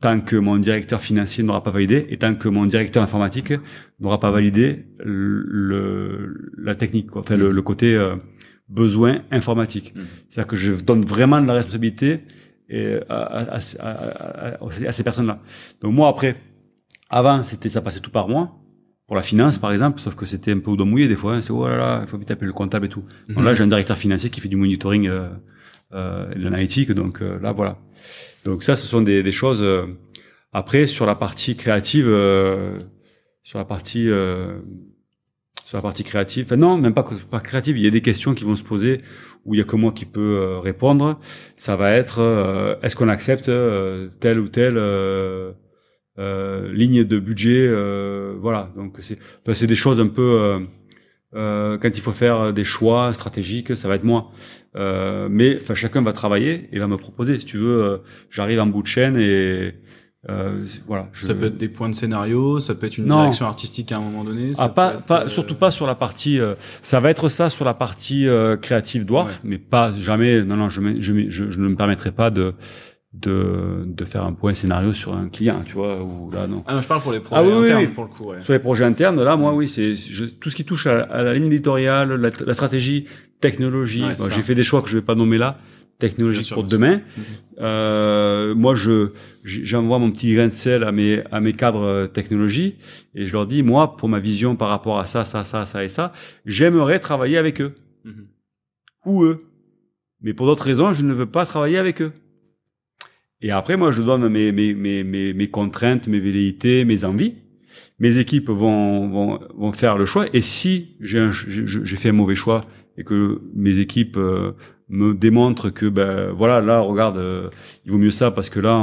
tant que mon directeur financier n'aura pas validé et tant que mon directeur informatique n'aura pas validé le, la technique, quoi. enfin le, le côté euh, besoin informatique. Mmh. C'est-à-dire que je donne vraiment de la responsabilité et à, à, à, à ces personnes-là. Donc moi après, avant c'était ça passait tout par moi pour la finance par exemple, sauf que c'était un peu au dos mouillé des fois. Hein. C'est oh là là, il faut vite appeler le comptable et tout. Mmh. là j'ai un directeur financier qui fait du monitoring euh, euh, de l'analytique, donc euh, là voilà. Donc ça, ce sont des, des choses. Euh, après, sur la partie créative, euh, sur la partie euh, sur la partie créative, enfin non, même pas pas créative. Il y a des questions qui vont se poser où il y a que moi qui peux répondre. Ça va être est-ce qu'on accepte telle ou telle ligne de budget, voilà. Donc c'est enfin, c'est des choses un peu quand il faut faire des choix stratégiques, ça va être moi. Euh, mais enfin chacun va travailler et va me proposer. Si tu veux, euh, j'arrive en bout de chaîne et euh, voilà. Je... Ça peut être des points de scénario, ça peut être une direction artistique à un moment donné. Ah, pas, pas surtout pas sur la partie. ça va être ça sur la partie créative dwarf, mais pas jamais. Non non, je, je, je, je ne me permettrai pas de de, de faire un point scénario sur un client, tu vois, ou là non. Ah non, je parle pour les projets ah internes pour le coup. Ouais. Sur les projets internes, là, moi, oui, c'est tout ce qui touche à, la ligne éditoriale, la, stratégie, technologie. J'ai fait des choix que je vais pas nommer là, sûr, pour demain. Mhm. Euh, moi, je j'envoie mon petit grain de sel à mes à mes cadres euh, technologie et je leur dis moi pour ma vision par rapport à ça, ça, ça, ça et ça, j'aimerais travailler avec eux Mhm. ou eux. Mais pour d'autres raisons, je ne veux pas travailler avec eux. Et après, moi, je donne mes, mes, mes, mes, mes contraintes, mes velléités, mes envies. Mes équipes vont, vont, vont faire le choix. Et si j'ai un- j'ai fait un mauvais choix et que mes équipes euh, me démontrent que, ben voilà, là, regarde, euh, il vaut mieux ça parce que là,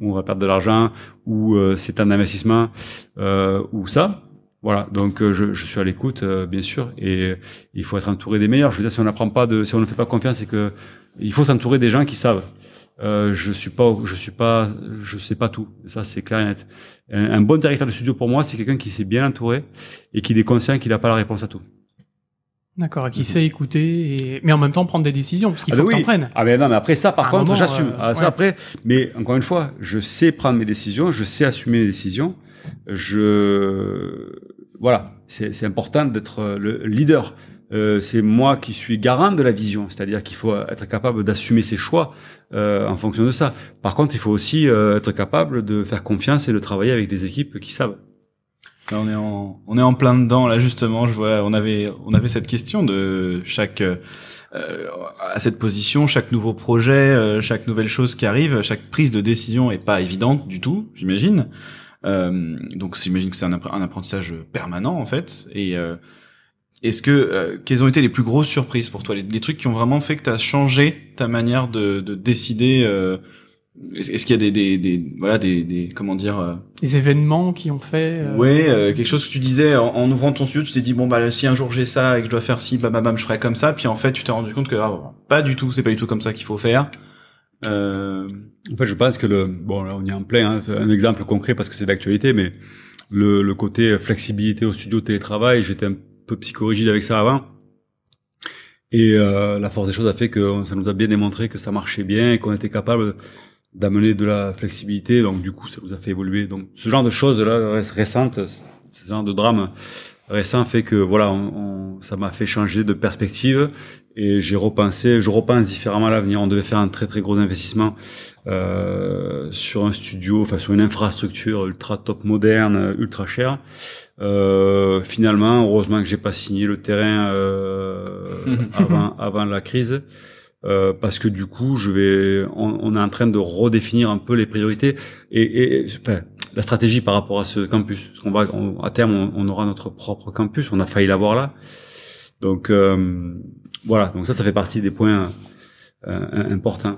on, va perdre de l'argent ou euh, c'est un investissement euh, ou ça. Voilà, donc je, je suis à l'écoute, bien sûr, et il faut être entouré des meilleurs. Je veux dire, si on n'apprend pas de, si on ne fait pas confiance, c'est que il faut s'entourer des gens qui savent. Euh, je suis pas, je suis pas, je sais pas tout. Ça, c'est clair et net. Un, un bon directeur de studio pour moi, c'est quelqu'un qui s'est bien entouré et qui est conscient qu'il n'a pas la réponse à tout. D'accord, et qui sait écouter, et... mais en même temps prendre des décisions, parce qu'il Ah faut ben que oui. prennes. Ah ben non, mais après ça, par À contre, j'assume. euh, Ah, ça ouais. après, mais encore une fois, je sais prendre mes décisions, je sais assumer mes décisions. Je, voilà, c'est important d'être le leader. Euh, c'est moi qui suis garant de la vision, c'est-à-dire qu'il faut être capable d'assumer ses choix euh, en fonction de ça. Par contre, il faut aussi euh, être capable de faire confiance et de travailler avec des équipes qui savent. Là, on est en on est en plein dedans là justement. Je vois on avait on avait cette question de chaque euh, à cette position, chaque nouveau projet, euh, chaque nouvelle chose qui arrive, chaque prise de décision est pas évidente du tout, j'imagine. Euh, donc j'imagine que c'est un, un apprentissage permanent en fait. Et est-ce que euh, quelles ont été les plus grosses surprises pour toi, les, les trucs qui ont vraiment fait que tu as changé ta manière de, de décider euh, Est-ce qu'il y a des, des, des voilà des, des comment dire euh, Les événements qui ont fait... euh, Ouais, euh, quelque chose que tu disais en, en ouvrant ton studio, tu t'es dit bon bah si un jour j'ai ça et que je dois faire ci, bam bam bam, je ferai comme ça. Puis en fait, tu t'es rendu compte que ah, pas du tout, c'est pas du tout comme ça qu'il faut faire. Euh, En fait, je pense que le bon là on y est en plein. Hein, un exemple concret parce que c'est d'actualité, mais le, le côté flexibilité au studio télétravail, j'étais un peu psychorigide avec ça avant. Et euh, la force des choses a fait que ça nous a bien démontré que ça marchait bien qu'on était capable d'amener de la flexibilité. Donc du coup, ça nous a fait évoluer. Donc ce genre de choses là récentes, ce genre de drame récent fait que voilà, on, on- ça m'a fait changer de perspective et j'ai repensé, je repense différemment à l'avenir. On devait faire un très très gros investissement euh, sur un studio, enfin sur une infrastructure ultra top moderne, ultra chère. Euh, finalement, heureusement que j'ai pas signé le terrain euh, avant avant la crise. Euh, parce que du coup, je vais, on, on est en train de redéfinir un peu les priorités et, et enfin, la stratégie par rapport à ce campus. Parce qu'on va, on- à terme, on, on aura notre propre campus. On a failli l'avoir là. Donc euh, voilà. Donc ça, ça fait partie des points euh, importants.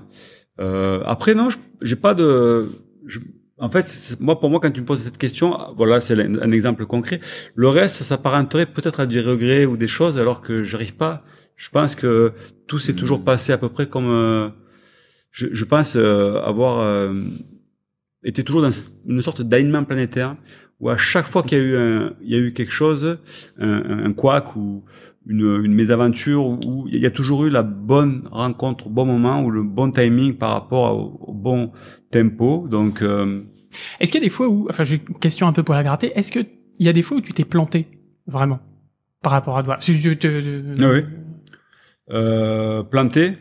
Euh, après, non, j'ai pas de. je- en fait, moi, pour moi, quand tu me poses cette question, voilà, c'est un, un exemple concret. Le reste, ça s'apparenterait peut-être à du regret ou des choses, alors que j'arrive pas. Je pense que tout s'est toujours passé à peu près comme. euh, je, je pense euh, avoir euh, été toujours dans une sorte d'alignement planétaire où à chaque fois qu'il y a eu un, il y a eu quelque chose, un, un, un couac ou une, une mésaventure, où il y a toujours eu la bonne rencontre au bon moment ou le bon timing par rapport au, au bon tempo. Donc euh, Est-ce qu'il y a des fois où, enfin, j'ai une question un peu pour la gratter. Est-ce que il y a des fois où tu t'es planté vraiment par rapport à toi? Si je te, Ah oui. euh, planté,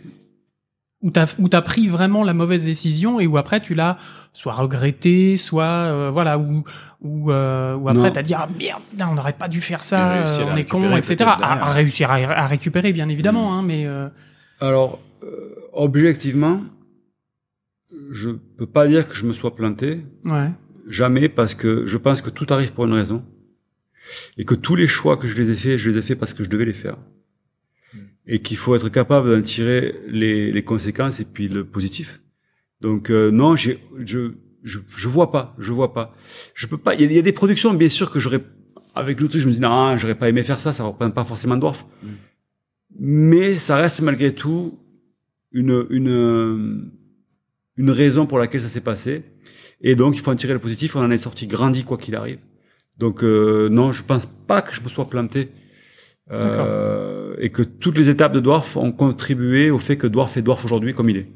où t'as où t'as pris vraiment la mauvaise décision et où après tu l'as soit regretté, soit euh, voilà, ou ou euh, ou après t'as dit ah merde, on n'aurait pas dû faire ça, euh, on est con, etc. À, réussir à, à récupérer bien évidemment, hein, mais euh, Alors, euh, objectivement, je peux pas dire que je me sois planté. ouais, Jamais, parce que je pense que tout arrive pour une raison. Et que tous les choix que je les ai faits, je les ai faits parce que je devais les faire. Et qu'il faut être capable d'en tirer les, les conséquences et puis le positif. Donc euh, non, j'ai, je, je, je vois pas, je vois pas. Je peux pas. Il y, a- il y a des productions, bien sûr, que j'aurais avec le truc, je me dis non, j'aurais pas aimé faire ça, ça représente pas forcément Dwarf. Mm. Mais ça reste malgré tout une une une raison pour laquelle ça s'est passé. Et donc il faut en tirer le positif. On en est sorti grandi quoi qu'il arrive. Donc euh, non, je pense pas que je me sois planté. Euh, et que toutes les étapes de Dwarf ont contribué au fait que Dwarf est Dwarf aujourd'hui comme il est.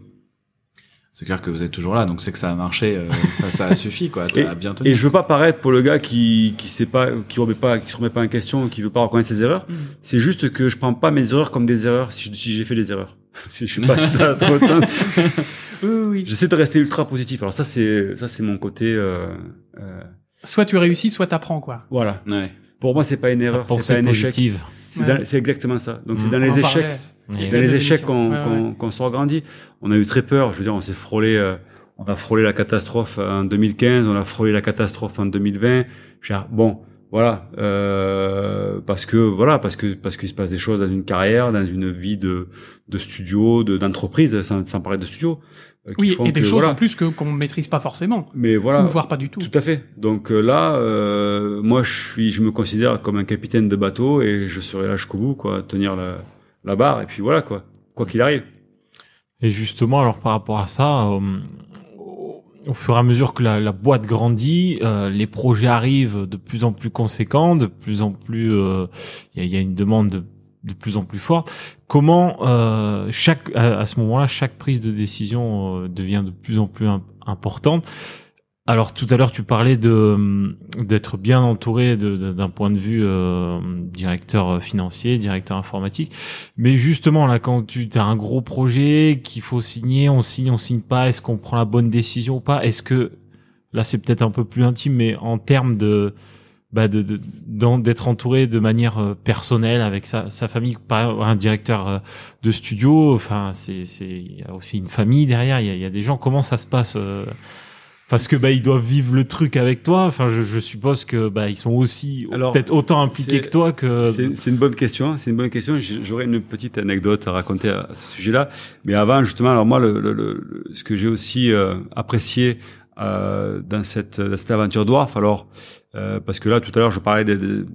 c'est clair que vous êtes toujours là, donc c'est que ça a marché, euh, ça, ça a suffi quoi. Bien tenu. Et je veux pas paraître pour le gars qui qui sait pas, qui remet pas, qui se remet pas en question, qui veut pas reconnaître ses erreurs. Mhm. C'est juste que je prends pas mes erreurs comme des erreurs si, j'ai fait des erreurs. si je sais pas ça trop de sens. Oui, oui. J'essaie de rester ultra positif. Alors ça, c'est ça, c'est mon côté. Euh, euh, Soit tu réussis, soit t'apprends, quoi. voilà. Ouais. Pour moi, c'est pas une erreur, c'est pas un échec. positive. C'est Ouais. dans- c'est exactement ça. Donc c'est Mm. dans les échecs, parlait. Dans les échecs qu'on Ouais, qu'on qu'on se regrandit. On a eu très peur. Je veux dire, on s'est frôlé, euh, on a frôlé la catastrophe en 2015, on a frôlé la catastrophe en 2020. Je veux dire, bon, voilà, euh, parce que voilà, parce que parce qu'il se passe des choses dans une carrière, dans une vie de de studio, de d'entreprise, sans, sans parler de studio. Euh, qui Oui, font et des que, choses voilà. en plus que qu'on maîtrise pas forcément, Mais voilà, ou voire pas du tout. tout à fait. Donc euh, là, euh, moi, je suis, je me considère comme un capitaine de bateau et je serai là jusqu'au bout, quoi, tenir la, la barre et puis voilà, quoi, quoi qu'il arrive. Et justement, alors par rapport à ça, euh, au- fur et à mesure que la, la boîte grandit, euh, les projets arrivent de plus en plus conséquents, de plus en plus, euh, il y, a, il y a une demande de, de plus en plus forte. Comment euh, à, ce moment-là, chaque prise de décision euh, devient de plus en plus im- importante. Alors tout à l'heure, tu parlais hum, d'être bien entouré d'un point de vue euh, directeur financier, directeur informatique. Mais justement, là, quand tu as un gros projet qu'il faut signer, on signe, on signe pas, est-ce qu'on prend la bonne décision ou pas? Est-ce que, là, c'est peut-être un peu plus intime, mais en termes de bah de d'être entouré de manière euh, personnelle avec sa, sa famille par un directeur euh, de studio enfin c'est c'est il y a aussi une famille derrière il y a, y a des gens comment ça se passe euh, parce que bah ils doivent vivre le truc avec toi enfin je, je suppose que bah ils sont aussi peut-être autant impliqués que toi que C'est c'est une bonne question. C'est une bonne question. J'ai- J'aurais une petite anecdote à raconter à, ce sujet-là. Mais avant, justement, alors moi, le, le- le- le- ce que j'ai aussi euh, apprécié euh, dans cette dans cette aventure dwarf, alors euh, parce que là, tout à l'heure, je parlais de- de-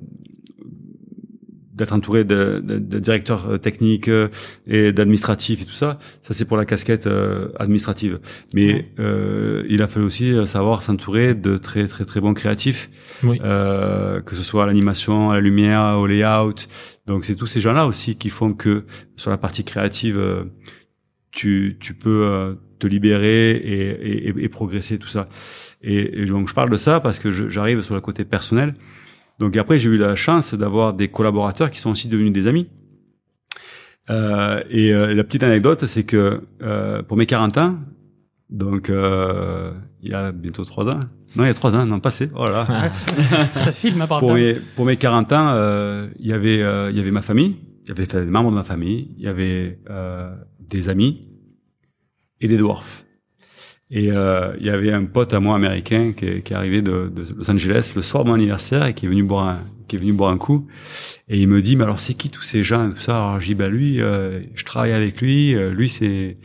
d'être entouré de, de, de directeurs euh, techniques euh, et d'administratifs et tout ça. Ça, c'est pour la casquette euh, administrative. Mais euh, il a fallu aussi savoir s'entourer de très très très bons créatifs oui euh, que ce soit à l'animation, à la lumière, au layout. Donc c'est tous ces gens-là aussi qui font que sur la partie créative, tu, tu peux te libérer et, et, et progresser tout ça. Et, et donc je parle de ça parce que j'arrive sur le côté personnel. Donc après j'ai eu la chance d'avoir des collaborateurs qui sont aussi devenus des amis. Euh, et euh, la petite anecdote, c'est que euh, pour mes 40 ans, donc euh, il y a bientôt trois ans, non il y a trois ans, non passé, oh là là. Ah, Ça filme à part pour mes, pour mes 40 ans, euh, il y avait euh, il y avait ma famille, il y avait des membres de ma famille, il y avait euh, des amis et des dwarfs. Et euh, il y avait un pote à moi américain qui est, qui est arrivé de, de Los Angeles le soir de mon anniversaire et qui est venu boire un, qui est venu boire un coup. Et il me dit mais alors c'est qui tous ces gens tout ça? Alors j'ai bah lui, euh, je travaille avec lui. euh, lui c'est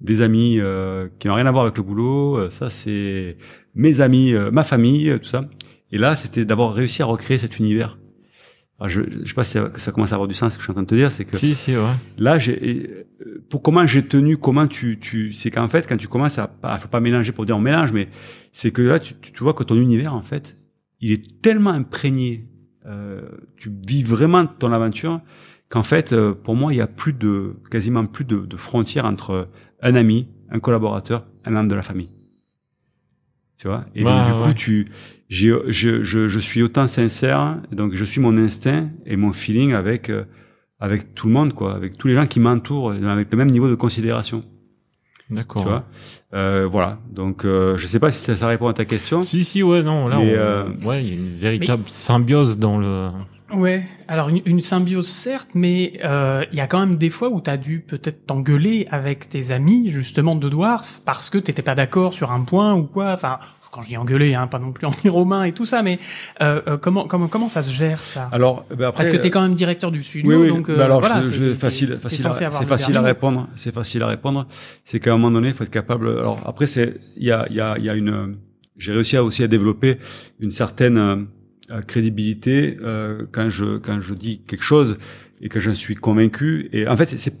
des amis euh, qui n'ont rien à voir avec le boulot. euh, ça c'est mes amis, ma famille, tout ça. Et là, c'était d'avoir réussi à recréer cet univers. Alors, je, je sais pas si ça, ça commence à avoir du sens ce que je suis en train de te dire, c'est que si si ouais. là, j'ai, euh, pour comment j'ai tenu, comment tu, tu, c'est qu'en fait, quand tu commences à, pas, faut pas mélanger pour dire on mélange, mais c'est que là, tu, tu, vois que ton univers, en fait, il est tellement imprégné, euh, tu vis vraiment ton aventure, qu'en fait, euh, pour moi, il y a plus de, quasiment plus de, de frontières entre un ami, un collaborateur, un membre de la famille. Tu vois? Et donc, Ouais, du coup, tu, je, je, je suis autant sincère, donc je suis mon instinct et mon feeling avec, euh, avec tout le monde, quoi, avec tous les gens qui m'entourent, avec le même niveau de considération. d'accord Tu vois? Euh, Voilà. Donc, euh, je sais pas si ça, ça répond à ta question. si si ouais non là Mais, on- euh, ouais il y a une véritable symbiose dans le Ouais, alors une, une symbiose certes, mais euh, il y a quand même des fois où t'as dû peut-être t'engueuler avec tes amis justement de dwarf parce que t'étais pas d'accord sur un point ou quoi. Enfin, quand je dis engueuler, hein, pas non plus en mains et tout ça, mais euh, euh, comment comment comment ça se gère ça? Alors, ben après, Parce que t'es quand même directeur du Oui, studio, oui. donc euh, Bah alors, voilà, je, c'est- facile, facile, c'est le facile à répondre. C'est facile à répondre. C'est qu'à un moment donné, il faut être capable. Alors après, c'est, il y a, il y a, il y a une. J'ai réussi à aussi à développer une certaine euh, euh, crédibilité euh, quand je quand je dis quelque chose et que j'en suis convaincu. Et en fait, c'est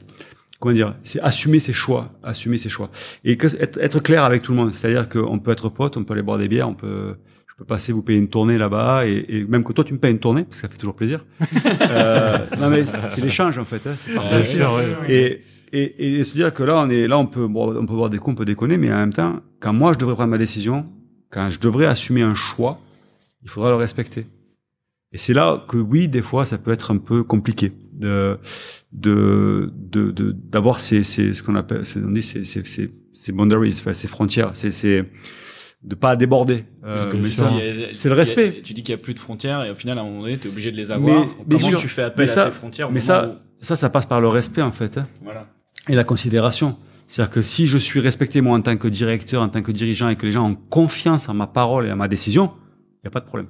comment dire, c'est assumer ses choix, assumer ses choix et que, être, être clair avec tout le monde. C'est-à-dire qu'on peut être pote, on peut aller boire des bières, on peut je peux passer vous payer une tournée là-bas et, et même que toi tu me payes une tournée parce que ça fait toujours plaisir. euh, non mais c'est l'échange en fait. Hein, c'est ouais. Et, et, et se dire que là, on est là, on peut, bon, on peut boire des coups, on peut déconner, mais en même temps, quand moi je devrais prendre ma décision, quand je devrais assumer un choix, il faudra le respecter. Et c'est là que oui, des fois, ça peut être un peu compliqué de de de de- d'avoir ces ces ce qu'on appelle c'est on dit c'est c'est c'est ces boundaries enfin ces frontières c'est c'est de pas déborder euh, c'est le a- respect. Tu dis qu'il y a plus de frontières et au final, à un moment donné, t'es obligé de les avoir. Mais- Comment tu fais appel à ces frontières au mais ça ça ça passe par le respect en fait hein, Voilà. et la considération c'est-à-dire que si je suis respecté moi en tant que directeur en tant que dirigeant et que les gens ont confiance en ma parole et à ma décision il y a pas de problème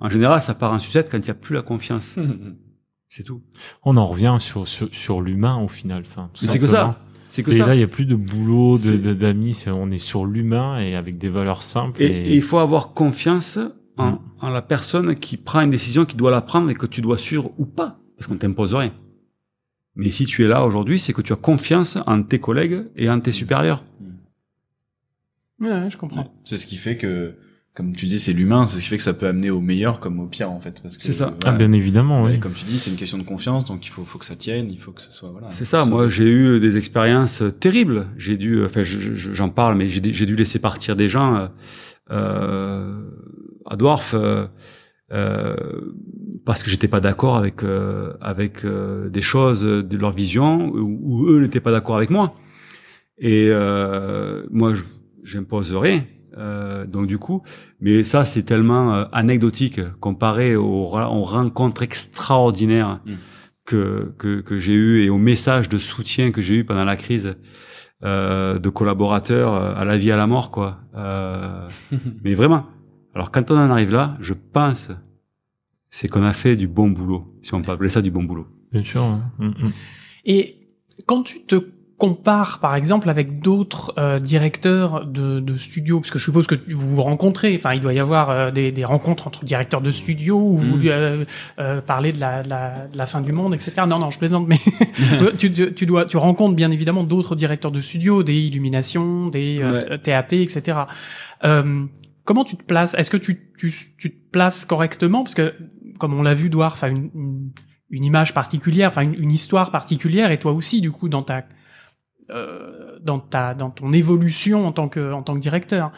en général ça part en sucette quand il y a plus la confiance c'est tout On en revient sur, sur, sur l'humain au final. Enfin, tout Mais c'est que ça c'est que ça là, il y a plus de boulot, de- d'amis. c'est- on est sur l'humain et avec des valeurs simples. Et, il faut avoir confiance en, Mm. en la personne qui prend une décision, qui doit la prendre et que tu dois suivre ou pas, parce qu'on t'impose rien. Mais si tu es là aujourd'hui, c'est que tu as confiance en tes collègues et en tes supérieurs. Ouais, ouais, je comprends. Ouais. C'est ce qui fait que, comme tu dis, c'est l'humain, c'est ce qui fait que ça peut amener au meilleur comme au pire, en fait. parce que, C'est ça. Ah, bien évidemment, oui. Comme tu dis, c'est une question de confiance, donc il faut, faut que ça tienne, il faut que ce soit, voilà. C'est ça. Moi, j'ai eu des expériences terribles. J'ai dû, enfin, je- je- j'en parle, mais j'ai dû- j'ai dû laisser partir des gens euh, euh, à Dwarf euh, euh, parce que j'étais pas d'accord avec euh, avec euh, des choses de leur vision où, où eux n'étaient pas d'accord avec moi. Et euh, moi, j'impose rien. Euh, donc du coup, mais ça c'est tellement euh, anecdotique comparé aux, aux rencontres extraordinaires Mm. que que, que j'ai eu et aux messages de soutien que j'ai eu pendant la crise euh, de collaborateurs euh, à la vie à la mort quoi. Euh, mais vraiment. Alors quand on en arrive là, je pense c'est qu'on a fait du bon boulot, si on peut appeler ça du bon boulot. Bien sûr. hein. Mm, mm. Et quand tu te compares, par exemple, avec d'autres euh, directeurs de, de studios, parce que je suppose que vous vous rencontrez, enfin, il doit y avoir euh, des, des rencontres entre directeurs de studios où vous Mm. euh, euh, parlez de la, de la, de la fin du monde, etc. Non, non, je plaisante, mais tu, tu, tu dois, tu rencontres bien évidemment d'autres directeurs de studios, des illuminations, des euh, TAT, etc. Euh, comment tu te places? Est-ce que tu, tu, tu te places correctement? Parce que, comme on l'a vu, Dwarf a une, une, une image particulière, enfin une, une histoire particulière, et toi aussi, du coup, dans ta euh, dans ta dans ton évolution en tant que en tant que directeur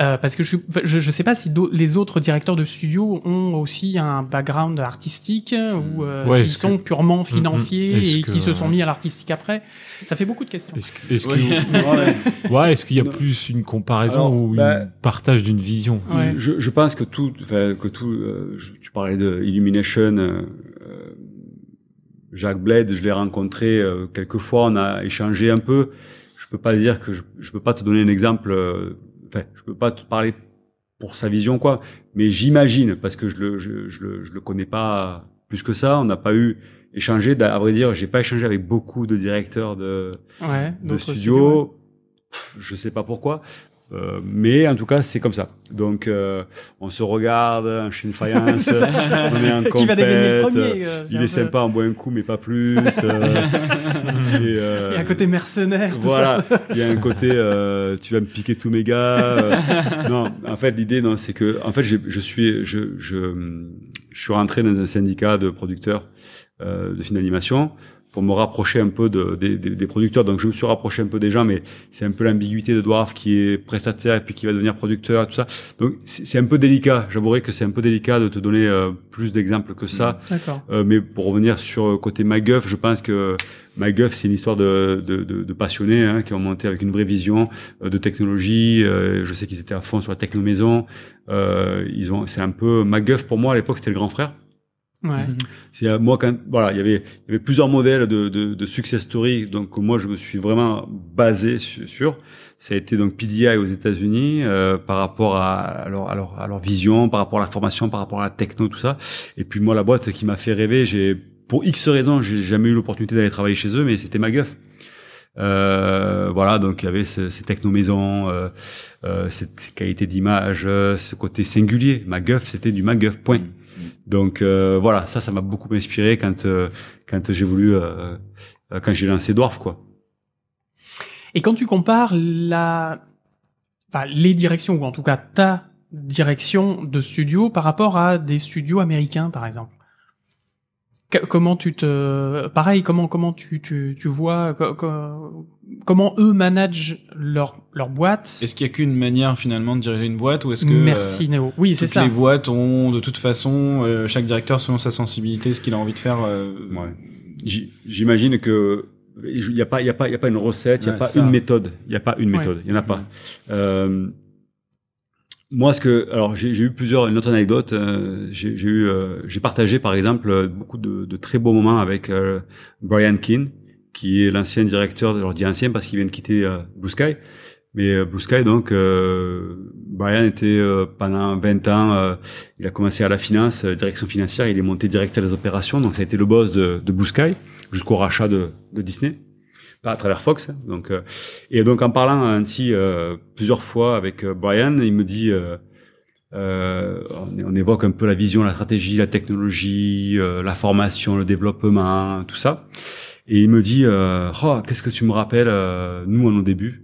euh, parce que je, je je sais pas si les autres directeurs de studio ont aussi un background artistique ou euh, Ouais, s'ils sont purement financiers Est-ce et que- qui se sont mis à l'artistique après ça fait beaucoup de questions Est-ce que- est-ce Ouais. que- ouais, est-ce qu'il y a Non. plus une comparaison Alors, ou bah, un partage d'une vision? Ouais. Je, je pense que tout, enfin, que tout, euh, je- tu parlais de Illumination, euh, euh, Jacques Blade, je l'ai rencontré euh, quelques fois, on a échangé un peu. Je peux pas dire que je, je peux pas te donner un exemple. euh, Enfin, je peux pas te parler pour sa vision quoi, mais j'imagine parce que je le, je, je le, je le connais pas plus que ça. On n'a pas eu échangé. À vrai dire, j'ai pas échangé avec beaucoup de directeurs de ouais de d'autres studio. Pff, Je sais pas pourquoi. Euh, mais en tout cas, c'est comme ça. Donc, euh, on se regarde, un chien de faïence, on est en qui va dégainer le compète, premier euh, Il un est peu- sympa, on boit un coup, mais pas plus. euh, et, euh, et à côté mercenaire tout voilà, ça il y a un côté, euh, tu vas me piquer tous mes gars. non, en fait, l'idée, non, c'est que, en fait, je suis, je, je, je suis rentré dans un syndicat de producteurs euh, de film d'animation pour me rapprocher un peu de, des, des, des producteurs. Donc, je me suis rapproché un peu des gens, mais c'est un peu l'ambiguïté de Dwarf qui est prestataire et puis qui va devenir producteur, tout ça. Donc, c'est un peu délicat. J'avouerai que c'est un peu délicat de te donner euh, plus d'exemples que ça. d'accord Euh, mais pour revenir sur le côté MacGuff, je pense que MacGuff, c'est une histoire de, de, de, de passionnés hein, qui ont monté avec une vraie vision euh, de technologie. Euh, je sais qu'ils étaient à fond sur la techno-maison. Euh, ils ont, c'est un peu MacGuff pour moi à l'époque, c'était le grand frère. Ouais C'est euh, moi quand voilà, il y avait il y avait plusieurs modèles de, de, de success story. Donc moi, je me suis vraiment basé sur. sur. Ça a été donc PDI aux États-Unis euh, par rapport à, leur, à, leur, vision, par rapport à la formation, par rapport à la techno, tout ça. Et puis moi, la boîte qui m'a fait rêver, j'ai pour X raisons, j'ai jamais eu l'opportunité d'aller travailler chez eux, mais c'était MacGuff. Euh, voilà, donc il y avait ce, ces techno-maisons, euh, euh, cette, qualité d'image, euh, ce côté singulier. MacGuff, c'était du MacGuff, point. Donc euh, voilà, ça, ça m'a beaucoup inspiré quand euh, quand j'ai voulu euh, quand j'ai lancé Dwarf, quoi. Et quand tu compares la, les directions, ou en tout cas ta direction de studio par rapport à des studios américains, par exemple? Comment tu te, pareil, comment comment tu tu, tu vois co- co- comment eux managent leur leur boîte? Est-ce qu'il y a qu'une manière finalement de diriger une boîte ou est-ce que Merci Néo. Oui, euh, c'est ça. les boîtes ont de toute façon euh, chaque directeur selon sa sensibilité, ce qu'il a envie de faire. euh, Ouais. J'imagine que il y a pas, il y a pas, il y a pas une recette, il y a Ouais, pas ça. une méthode, il y a pas une Ouais. méthode, il y en a pas. Euh, moi, ce que, alors j'ai eu plusieurs, une autre anecdote. euh, j'ai eu, euh, j'ai partagé par exemple euh, beaucoup de, de très beaux moments avec euh, Brian Keane, qui est l'ancien directeur, alors je dis ancien parce qu'il vient de quitter euh, Blue Sky, mais euh, Blue Sky donc Brian était pendant 20 ans, il a commencé à la finance, direction financière, il est monté directeur des opérations, donc ça a été le boss de, de Blue Sky jusqu'au rachat de, de Disney à travers Fox. hein. Donc, euh, et donc en parlant ainsi euh, plusieurs fois avec euh, Brian, il me dit, euh, euh, on, on évoque un peu la vision, la stratégie, la technologie, euh, la formation, le développement, tout ça. Et il me dit, euh, oh, qu'est-ce que tu me rappelles, euh, nous à nos débuts,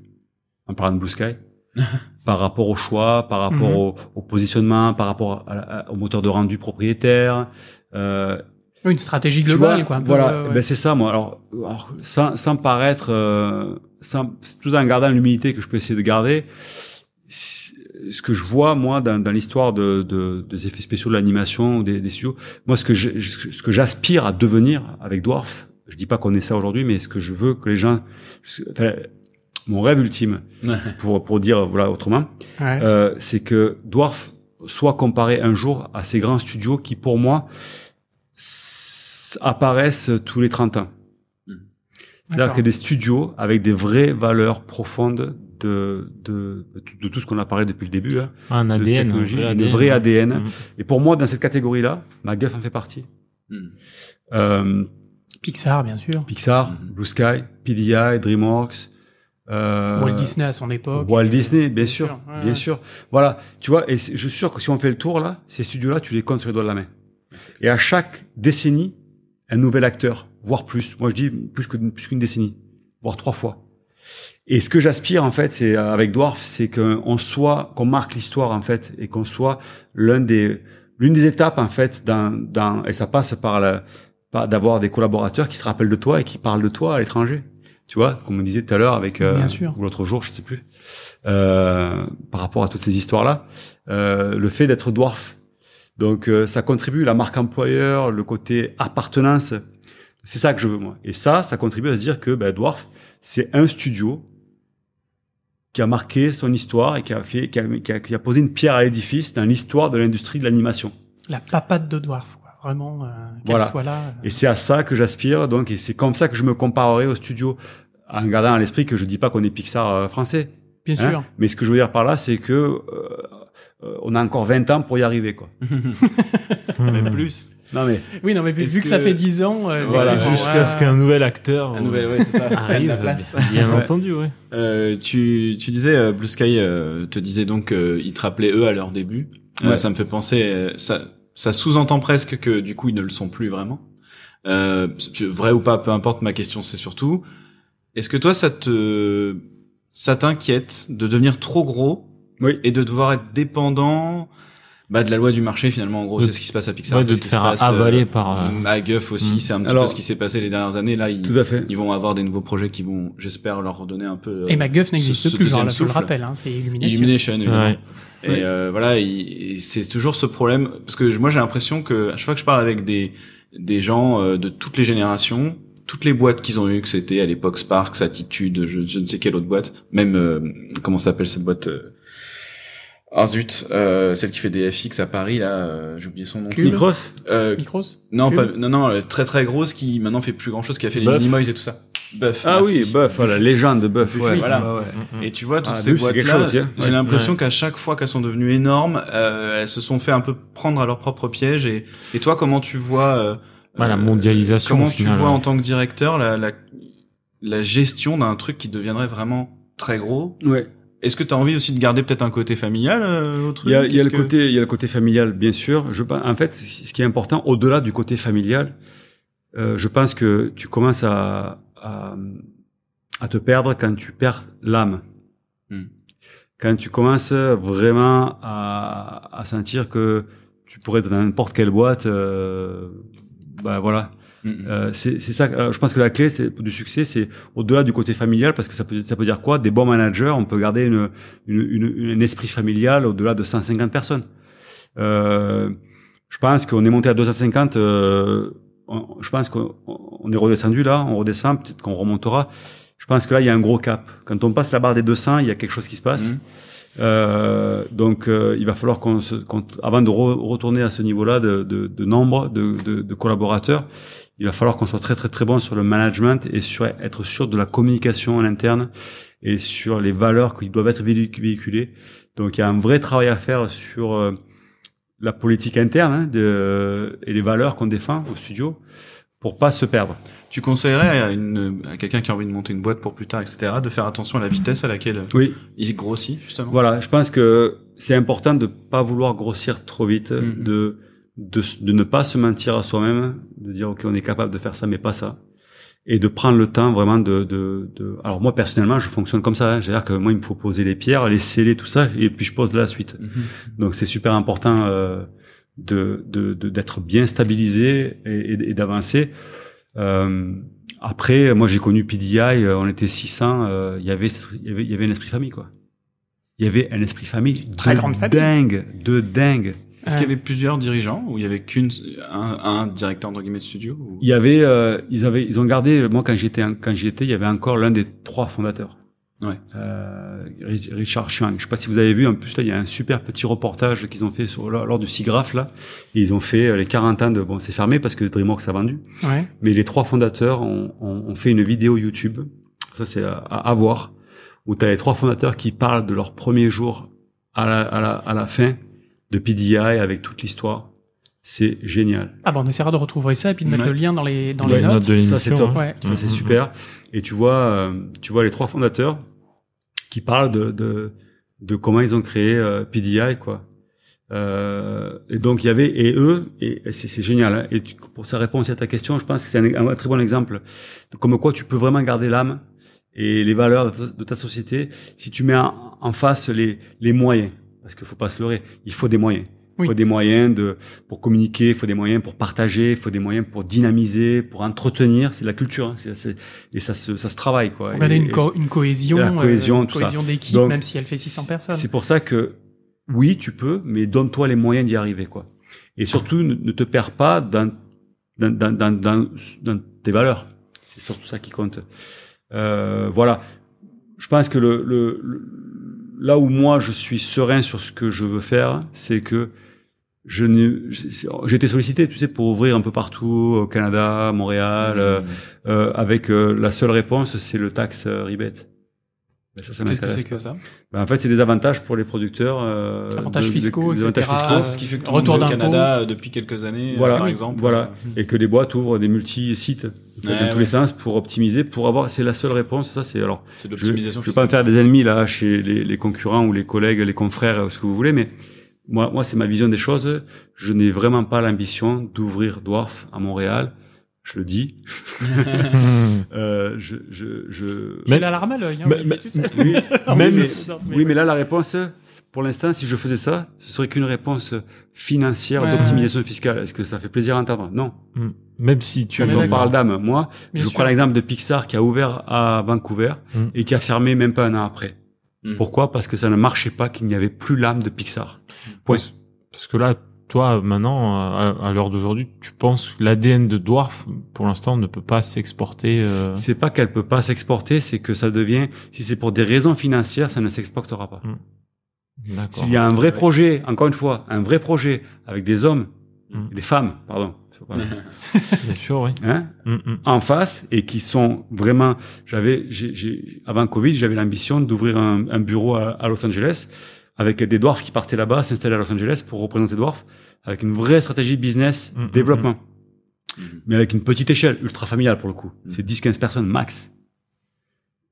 en parlant de Blue Sky, par rapport au choix, par rapport Mhm. au, au positionnement, par rapport à- à- au moteur de rendu propriétaire. Euh, Une stratégie globale, vois, quoi. un peu, voilà, ouais. ben c'est ça, moi. Alors, alors, sans, sans paraître, euh, sans, tout en gardant l'humilité que je peux essayer de garder, ce que je vois moi dans, dans l'histoire de, de, des effets spéciaux de l'animation ou des, des studios, moi ce que je- ce que j'aspire à devenir avec Dwarf, je dis pas qu'on est ça aujourd'hui, mais ce que je veux que les gens, enfin, mon rêve ultime, Ouais. pour pour dire voilà autrement, Ouais. euh, c'est que Dwarf soit comparé un jour à ces grands studios qui, pour moi, apparaissent tous les 30 ans. Mhm. C'est-à-dire que des studios avec des vraies valeurs profondes de, de, de tout- de tout ce qu'on a parlé depuis le début, hein, Un de ADN. technologie, un une vrai vraie ADN. Mhm. Et pour moi, dans cette catégorie-là, MacGuff en fait partie. Hmm. Euh, Pixar, bien sûr. Pixar. Blue Sky, PDI, DreamWorks, euh, Walt Disney à son époque. Walt Et- Disney, bien bien sûr, sûr, ouais, bien ouais. sûr. Voilà, tu vois, et je suis sûr que si on fait le tour là, ces studios-là, tu les comptes sur les doigts de la main. Et à chaque décennie, un nouvel acteur, voire plus. Moi, je dis plus que plus qu'une décennie, voire trois fois. Et ce que j'aspire en fait, c'est euh, avec Dwarf, c'est qu'on soit, qu'on marque l'histoire en fait, et qu'on soit l'un des, l'une des étapes en fait, dans, dans, et ça passe par la, d'avoir des collaborateurs qui se rappellent de toi et qui parlent de toi à l'étranger. Tu vois, comme on disait tout à l'heure avec euh, ou l'autre jour, je sais plus, euh, par rapport à toutes ces histoires-là, euh, le fait d'être dwarf. Donc euh, ça contribue la marque employeur, le côté appartenance. C'est ça que je veux moi. Et ça, ça contribue à se dire que ben, dwarf, c'est un studio qui a marqué son histoire et qui a fait, qui a, qui a, qui a posé une pierre à l'édifice dans l'histoire de l'industrie de l'animation. La papate de Dwarf, quoi. Vraiment, euh, qu'elle Voilà. soit là. euh. Et c'est à ça que j'aspire. Donc, et c'est comme ça que je me comparerai au studio, en gardant à l'esprit que je dis pas qu'on est Pixar euh, français. Bien hein. sûr. Mais ce que je veux dire par là, c'est que euh, on a encore 20 ans pour y arriver, quoi. Même plus. Non mais Oui, non, mais vu, que, ça fait 10 ans, euh, Voilà, Jusqu'à ce qu'un nouvel acteur Un nouvel, ouais, c'est ça. arrive. la place. Bien entendu, ouais. Euh, tu, tu disais euh, Blue Sky euh, te disait donc euh, ils te rappelaient eux à leur début. Euh, Ouais. ça me fait penser, euh, ça, ça sous-entend presque que du coup ils ne le sont plus vraiment. Euh, vrai ou pas, peu importe. Ma question c'est surtout, est-ce que toi ça te, ça t'inquiète de devenir trop gros oui. et de devoir être dépendant bah, de la loi du marché finalement en gros c'est ce qui se passe à Pixar Ouais, c'est de ce te qui se faire passe, avaler euh, par. euh, à Guff aussi Mm. c'est un petit Alors- peu ce qui s'est passé les dernières années là ils, Tout à fait. ils vont avoir des nouveaux projets qui vont j'espère leur redonner un peu Et MacGuff n'existe ce- ce plus, genre, là, je le rappelle, hein, c'est Illumination. Illumination. Ouais. Et Ouais. euh, voilà, c'est toujours ce problème parce que moi j'ai l'impression que à chaque fois que je parle avec des des gens euh, de toutes les générations, toutes les boîtes qu'ils ont eues, que c'était à l'époque Sparks, Attitude, je, je ne sais quelle autre boîte, même euh, comment s'appelle cette boîte euh, Ah zut, euh, celle qui fait des FX à Paris là, euh, j'ai oublié son nom. Micros Euh, Micros non, pas, non, non, euh, très très grosse qui maintenant fait plus grand chose, qui a fait les Buff. Minimoys et tout ça. Buff. Ah merci. oui, Buff, voilà, légende de Buff. Ouais, voilà. ouais, ouais. Et tu vois, toutes Ah, ces Buff, chose aussi, hein. j'ai Ouais. l'impression Ouais. qu'à chaque fois qu'elles sont devenues énormes, euh, elles se sont fait un peu prendre à leur propre piège. Et, et toi, comment tu vois euh, Ouais, la euh, mondialisation, Comment tu vois ouais. en tant que directeur la, la, la gestion d'un truc qui deviendrait vraiment très gros? Ouais. Est-ce que tu as envie aussi de garder peut-être un côté familial euh, Il y a, y le que- côté, il y a le côté familial, bien sûr. Je, en fait, ce qui est important, au-delà du côté familial, euh, je pense que tu commences à, à, à te perdre quand tu perds l'âme. Hmm. Quand tu commences vraiment à, à sentir que tu pourrais être dans n'importe quelle boîte, euh, bah voilà. Mhm. Euh, c'est c'est ça. euh, je pense que la clé c'est, du succès, c'est au-delà du côté familial, parce que ça peut ça peut dire quoi? Des bons managers, on peut garder une, une, une- une- un esprit familial au-delà de 150 personnes. Euh, je pense qu'on est monté à 250. Euh, on- je pense qu'on on est redescendu là, on redescend, peut-être qu'on remontera. Je pense que là, il y a un gros cap. Quand on passe la barre des 200, il y a quelque chose qui se passe. Mhm. Euh, donc, euh, il va falloir qu'on, se, qu'on- avant de re- retourner à ce niveau-là de, de, de nombre de, de collaborateurs, il va falloir qu'on soit très très très bon sur le management et sur être sûr de la communication en interne et sur les valeurs qui doivent être véhic- véhiculées. Donc, il y a un vrai travail à faire sur euh, la politique interne hein, de, et les valeurs qu'on défend au studio pour pas se perdre. Tu conseillerais à, une, à quelqu'un qui a envie de monter une boîte pour plus tard, etc., de faire attention à la vitesse à laquelle Oui, il grossit, justement? Voilà, je pense que c'est important de pas vouloir grossir trop vite, Mhm. de, de de ne pas se mentir à soi-même, de dire ok on est capable de faire ça mais pas ça, et de prendre le temps vraiment de de, de... alors moi personnellement je fonctionne comme ça, hein. c'est-à-dire que moi il me faut poser les pierres, les sceller tout ça et puis je pose la suite. Mhm. Donc c'est super important euh, de d'être bien stabilisé et, et- et d'avancer. Euh, après, moi j'ai connu PDI, euh, on était 600, euh, il y avait il y avait il y avait un esprit famille quoi. Il y avait un esprit famille Très de grande famille. dingue, de dingue. Est-ce qu'il y avait plusieurs dirigeants ou il y avait qu'une un, un directeur entre guillemets de studio ou... Il y avait euh, ils avaient ils ont gardé moi quand j'étais quand j'y étais, il y avait encore l'un des trois fondateurs. Ouais. Euh, Ri- Richard Chuang. Je sais pas si vous avez vu, en plus là, il y a un super petit reportage qu'ils ont fait sur, lors, lors du SIGGRAPH là. Et ils ont fait euh, les 40 ans de, bon, c'est fermé parce que DreamWorks a vendu. Ouais. Mais les trois fondateurs ont, ont, ont fait une vidéo YouTube. Ça, c'est à, à voir. Où tu as les trois fondateurs qui parlent de leur premier jour à la, à la, à la fin de PDI avec toute l'histoire. C'est génial. Ah bon, on essaiera de retrouver ça et puis de mettre Ouais. le lien dans les dans les notes. Ça, c'est top. Ouais. Ça, c'est Mhm. super. Et tu vois, euh, tu vois les trois fondateurs qui parlent de, de, de comment ils ont créé euh, PDI, quoi. Euh, et donc, il y avait, et eux, et c'est c'est génial, hein. et tu- pour sa réponse à ta question, je pense que c'est un, un très bon exemple de comme quoi tu peux vraiment garder l'âme et les valeurs de ta, de ta société si tu mets en, en face les, les moyens. Parce qu'il faut pas se leurrer, il faut des moyens. Il Oui. faut des moyens de, pour communiquer, il faut des moyens pour partager, il faut des moyens pour dynamiser, pour entretenir. C'est de la culture, hein. Et ça se, ça se travaille, quoi. Garder Et- une, co- une cohésion, la cohésion, euh, tout cohésion d'équipe, même si elle fait 600 personnes. C'est pour ça que oui, tu peux, mais donne-toi les moyens d'y arriver, quoi. Et surtout, ne, ne te perds pas dans, dans, dans, dans, dans, dans tes valeurs. C'est surtout ça qui compte. Euh, voilà. Je pense que le, le, le- là où moi je suis serein sur ce que je veux faire, c'est que je j'ai été sollicité, tu sais, pour ouvrir un peu partout au Canada, Montréal, euh, euh, avec euh, la seule réponse, c'est le tax euh, rebate. Ben, ça, ça Qu'est-ce que c'est que ça ben, en fait, c'est des avantages pour les producteurs. Euh, Avantages de- de- fiscaux, des etc. avantages fiscaux. Euh, Ce qui fait que retour d'impôt. Canada euh, depuis quelques années, euh, Voilà, par exemple. voilà. Et que les boîtes ouvrent des multi-sites Ouais, dans tous ouais. les sens pour optimiser, pour avoir. C'est la seule réponse. Ça, c'est alors. C'est de Je, l'optimisation. je vais pas me faire des ennemis là chez les, les concurrents ou les collègues, les confrères, ce que vous voulez, mais moi, moi, c'est ma vision des choses. Je n'ai vraiment pas l'ambition d'ouvrir Dwarf à Montréal. Je le dis. Euh, je, je, je. Mais la larme à l'œil, hein, Mais- tu sais. Oui, Non, Même mais- si- non, mais- Oui, mais là, la réponse, pour l'instant, si je faisais ça, ce serait qu'une réponse financière Ouais. d'optimisation fiscale. Est-ce que ça fait plaisir à entendre? Non. Mm. Même si tu Quand on parle d'âme, moi, Bien je sûr. prends l'exemple de Pixar qui a ouvert à Vancouver Mm. et qui a fermé même pas un an après. Mm. Pourquoi? Parce que ça ne marchait pas, qu'il n'y avait plus l'âme de Pixar. Point. Parce que là, toi, maintenant, à, à l'heure d'aujourd'hui, tu penses que l'ADN de Dwarf, pour l'instant, ne peut pas s'exporter. euh, C'est pas qu'elle peut pas s'exporter, c'est que ça devient, si c'est pour des raisons financières, ça ne s'exportera pas. D'accord. S'il y a un vrai projet, encore une fois, un vrai projet avec des hommes, Mm. des femmes, pardon, Bien sûr, oui. hein, Mm, mm. en face et qui sont vraiment. J'avais, j'ai, j'ai- avant Covid, j'avais l'ambition d'ouvrir un, un bureau à, à Los Angeles avec des dwarfs qui partaient là-bas, s'installer à Los Angeles pour représenter Dwarf, avec une vraie stratégie business Mm, mm, développement, Mhm. mais avec une petite échelle, ultra familiale pour le coup. Mm. C'est 10-15 personnes max.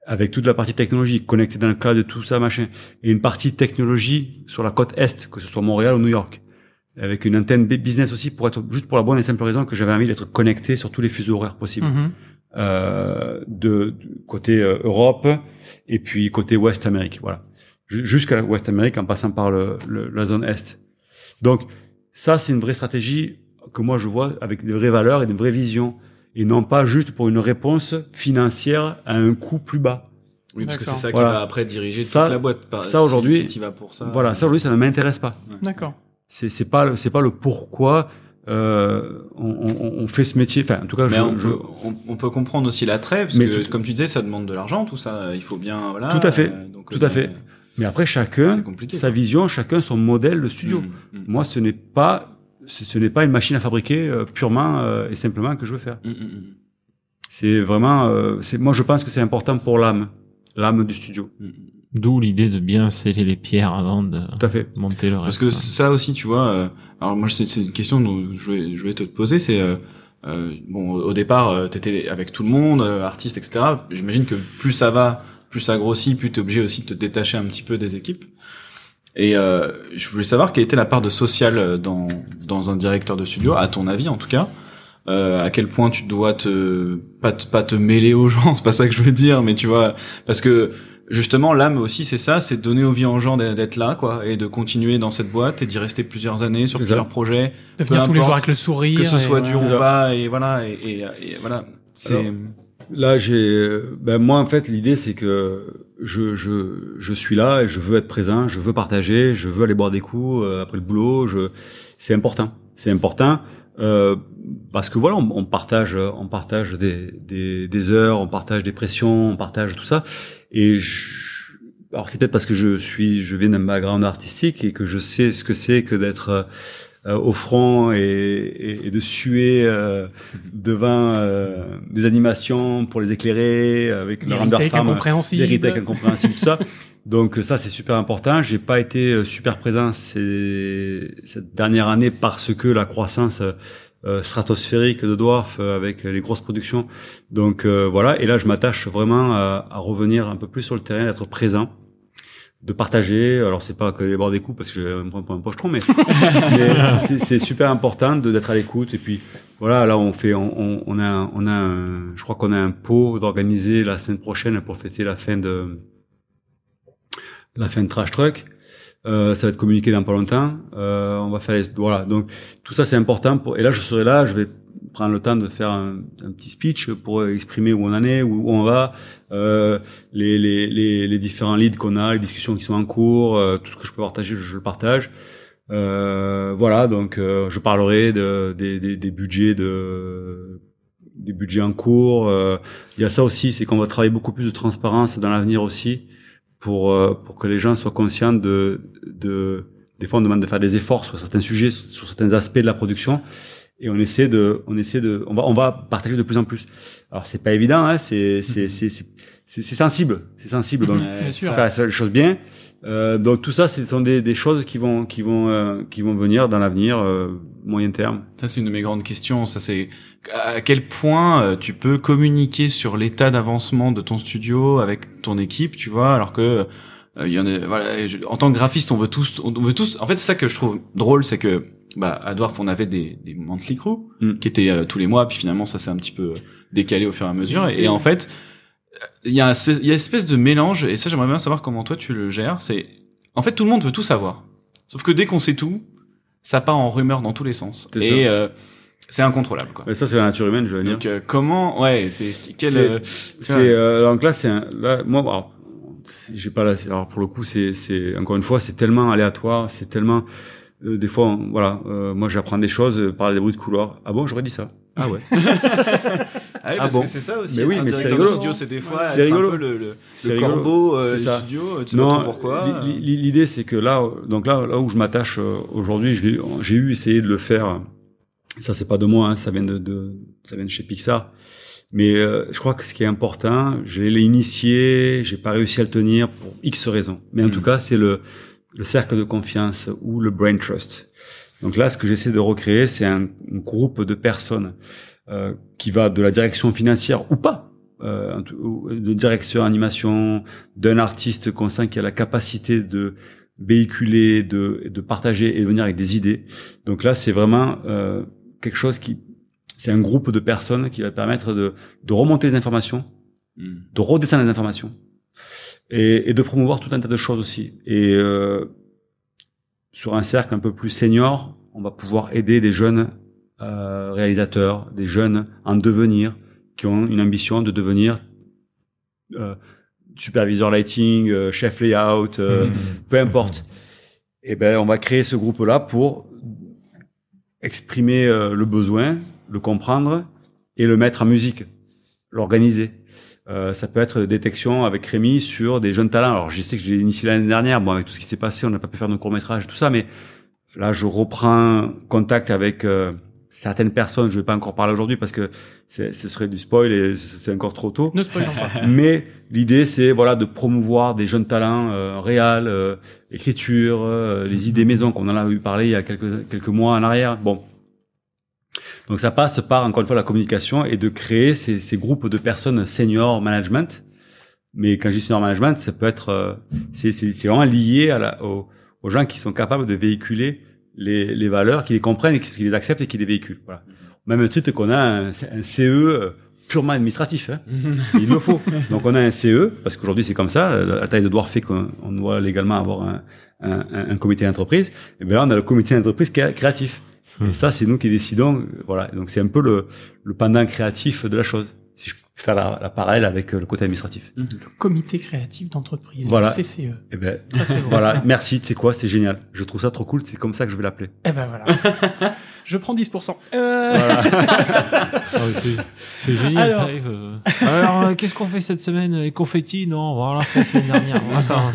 Avec toute la partie technologie, connectée dans le cloud, tout ça, machin. Et une partie technologie sur la côte Est, que ce soit Montréal ou New York. Avec une antenne business aussi pour être, juste pour la bonne et simple raison que j'avais envie d'être connecté sur tous les fuseaux horaires possibles Mhm. euh, de, de côté euh, Europe et puis côté Ouest Amérique, voilà, jusqu'à l'Ouest Amérique en passant par le, le- la zone Est. Donc ça, c'est une vraie stratégie que moi je vois avec des vraies valeurs et des vraies visions et non pas juste pour une réponse financière à un coût plus bas. Oui, parce que c'est ça qui va après diriger Ça- toute la boîte. Par- ça, aujourd'hui- si t'y vas pour ça. Voilà, ça aujourd'hui ça ne m'intéresse pas. D'accord. C'est c'est pas le- c'est pas le pourquoi euh, on, on, on fait ce métier. Enfin, en tout cas, je, on, je- peut, on, on peut comprendre aussi l'attrait, parce Mais que tout- comme tu disais, ça demande de l'argent, tout ça. Il faut bien, voilà. Tout à fait. euh, donc, Tout à euh, fait. Mais après chacun sa vision, chacun son modèle de studio. Mm, mm, Moi, ce n'est pas ce, ce n'est pas une machine à fabriquer euh, purement euh, et simplement que je veux faire. mm, C'est vraiment, euh, c'est moi je pense que c'est important pour l'âme, l'âme du studio. D'où l'idée de bien sceller les pierres avant de Tout à fait. monter le Parce reste. que ça aussi, tu vois. euh, alors moi, c'est c'est une question dont je voulais, je voulais te poser. C'est euh, euh, bon, au départ, euh, t'étais avec tout le monde, euh, artiste, etc. J'imagine que plus ça va, plus ça grossit, plus t'es obligé aussi de te détacher un petit peu des équipes. Et euh, je voulais savoir quelle était la part de social dans dans un directeur de studio, à ton avis en tout cas. Euh, à quel point tu dois te pas te, pas te mêler aux gens, c'est pas ça que je veux dire, mais tu vois, parce que justement l'âme aussi c'est ça, c'est de donner envie aux gens d'être là quoi, et de continuer dans cette boîte et d'y rester plusieurs années sur plusieurs ça. projets, De venir tous les jours avec le sourire. que ce et soit du voilà. on- repas et voilà et, et, et voilà. C'est Alors, Là, j'ai, euh, ben moi en fait l'idée c'est que je je je suis là et je veux être présent, je veux partager, je veux aller boire des coups euh, après le boulot. Je, c'est important, c'est important euh, parce que voilà, on, partage, on partage des, des des heures, on partage des pressions, on partage tout ça. Et je, alors c'est peut-être parce que je suis, je viens d'un background artistique et que je sais ce que c'est que d'être euh, au front et, et, et de suer euh, devant euh, des animations pour les éclairer avec Des le render retakes farm, incompréhensibles. des retakes incompréhensibles, tout ça. Donc ça c'est super important. J'ai pas été euh, super présent ces, cette dernière année parce que la croissance euh, stratosphérique de Dwarf euh, avec les grosses productions. Donc euh, voilà. Et là je m'attache vraiment à, à revenir un peu plus sur le terrain, d'être présent de partager. Alors c'est pas que les bords des coups parce que je vais me prendre pour un pochetron, mais, mais c'est- super important d'être à l'écoute. Et puis voilà, là on fait, on, a, on a, un, je crois qu'on a un pot d'organiser la semaine prochaine pour fêter la fin de la fin de Trash Truck. Euh, ça va être communiqué dans pas longtemps. Euh, on va faire, voilà. Donc tout ça c'est important. Pour, et là je serai là, je vais prendre le temps de faire un, petit speech pour exprimer où on en est, où, on va, euh, les, les, les, les différents leads qu'on a, les discussions qui sont en cours, euh, tout ce que je peux partager, je, je le partage. Euh, voilà, donc euh, je parlerai de, des, des, des budgets de des budgets en cours. Euh, il y a ça aussi, c'est qu'on va travailler beaucoup plus de transparence dans l'avenir aussi pour euh, pour que les gens soient conscients de de des fois on demande de faire des efforts sur certains sujets, sur certains aspects de la production et on essaie de on essaie de on va on va partager de plus en plus. Alors c'est pas évident, hein, c'est c'est c'est c'est c'est sensible, c'est sensible donc Bien sûr. faire les choses bien. Euh, donc tout ça, ce sont des, des choses qui vont qui vont euh, qui vont venir dans l'avenir euh, moyen terme. Ça, c'est une de mes grandes questions. Ça, c'est à quel point euh, tu peux communiquer sur l'état d'avancement de ton studio avec ton équipe, tu vois, alors que euh, il y en a, voilà, je- en tant que graphiste, on veut tous, on veut tous. En fait, c'est ça que je trouve drôle, c'est que bah à Dwarf, on avait des des monthly crew Mm. qui étaient euh, tous les mois, puis finalement, ça s'est un petit peu décalé au fur et à mesure. Et, en fait, il y a il y a une espèce de mélange, et ça, j'aimerais bien savoir comment toi tu le gères. C'est en fait, tout le monde veut tout savoir, sauf que dès qu'on sait tout, ça part en rumeur dans tous les sens. Et euh, c'est incontrôlable, quoi. Mais ça, c'est la nature humaine, je veux dire. Donc euh, comment ouais c'est quel C'est- euh, euh, donc là, c'est un- là, moi, alors, j'ai pas c'est- Alors pour le coup, c'est c'est encore une fois, c'est tellement aléatoire, c'est tellement euh, des fois, on- voilà. euh, moi, j'apprends des choses euh, par des bruits de couloir. Ah bon, j'aurais dit ça. Ah ouais. ah, oui, ah parce bon. que c'est ça aussi Mais oui, mais c'est rigolo. studio c'est des fois C'est être rigolo. un peu le, le, C'est le rigolo. corbeau euh, C'est du ça. studio tu sais pas trop pourquoi li- li- L'idée, c'est que là, donc là, là où je m'attache euh, aujourd'hui, j'ai eu essayé de le faire. Ça, c'est pas de moi, hein, ça vient de, de, ça vient de chez Pixar. Mais euh, je crois que ce qui est important, je l'ai initié, j'ai pas réussi à le tenir pour X raisons. Mais en Mhm. tout cas, c'est le, le cercle de confiance ou le brain trust. Donc là, ce que j'essaie de recréer, c'est un, un groupe de personnes euh, qui va de la direction financière ou pas, euh, ou de direction animation, d'un artiste qu'on sent qui a la capacité de véhiculer, de, de partager et de venir avec des idées. Donc là, c'est vraiment euh, quelque chose qui, c'est un groupe de personnes qui va permettre de, de remonter les informations, Hmm. de redescendre les informations et, et de promouvoir tout un tas de choses aussi. Et euh, sur un cercle un peu plus senior, on va pouvoir aider des jeunes à réalisateurs, des jeunes en devenir, qui ont une ambition de devenir euh, superviseur lighting, euh, chef layout, euh, Mhm. peu importe. Et ben, on va créer ce groupe-là pour exprimer euh, le besoin, le comprendre et le mettre en musique, l'organiser. Euh, ça peut être détection avec Rémi sur des jeunes talents. Alors, je sais que j'ai initié l'année dernière. Bon, avec tout ce qui s'est passé, on n'a pas pu faire de court métrage et tout ça, mais là, je reprends contact avec euh, certaines personnes. Je vais pas encore parler aujourd'hui parce que ce serait du spoil et c'est encore trop tôt. Ne spoilons pas. Mais l'idée, c'est voilà de promouvoir des jeunes talents euh, réels, euh, écriture, euh, les idées maison qu'on en a eu parler il y a quelques quelques mois en arrière. Bon. Donc ça passe par encore une fois la communication et de créer ces, ces groupes de personnes senior management. Mais quand je dis senior management, ça peut être euh, c'est c'est c'est vraiment lié à la, aux, aux gens qui sont capables de véhiculer les, les valeurs, qui les comprennent et qui, qui les acceptent et qui les véhiculent. Voilà. Au même titre qu'on a un, un CE euh, purement administratif. Hein. Il le faut. Donc on a un CE, parce qu'aujourd'hui c'est comme ça, la taille de Dwarf fait qu'on on doit légalement avoir un, un, un- comité d'entreprise. Et bien là on a le comité d'entreprise qui Et ça c'est nous qui décidons. euh, Voilà. Donc c'est un peu le, le pendant créatif de la chose. Si je peux faire la, la parallèle avec euh, le côté administratif. Le comité créatif d'entreprise, Voilà. le CCE. Et ben Ah, voilà. Merci. C'est quoi? C'est génial. Je trouve ça trop cool. C'est comme ça que je vais l'appeler. Eh ben voilà. Je prends 10%. Euh, Ah ouais, c'est- C'est génial, Alors. t'arrives. euh, Alors, euh, qu'est-ce qu'on fait cette semaine Les confettis? Non, on va la faire la semaine dernière. Attends.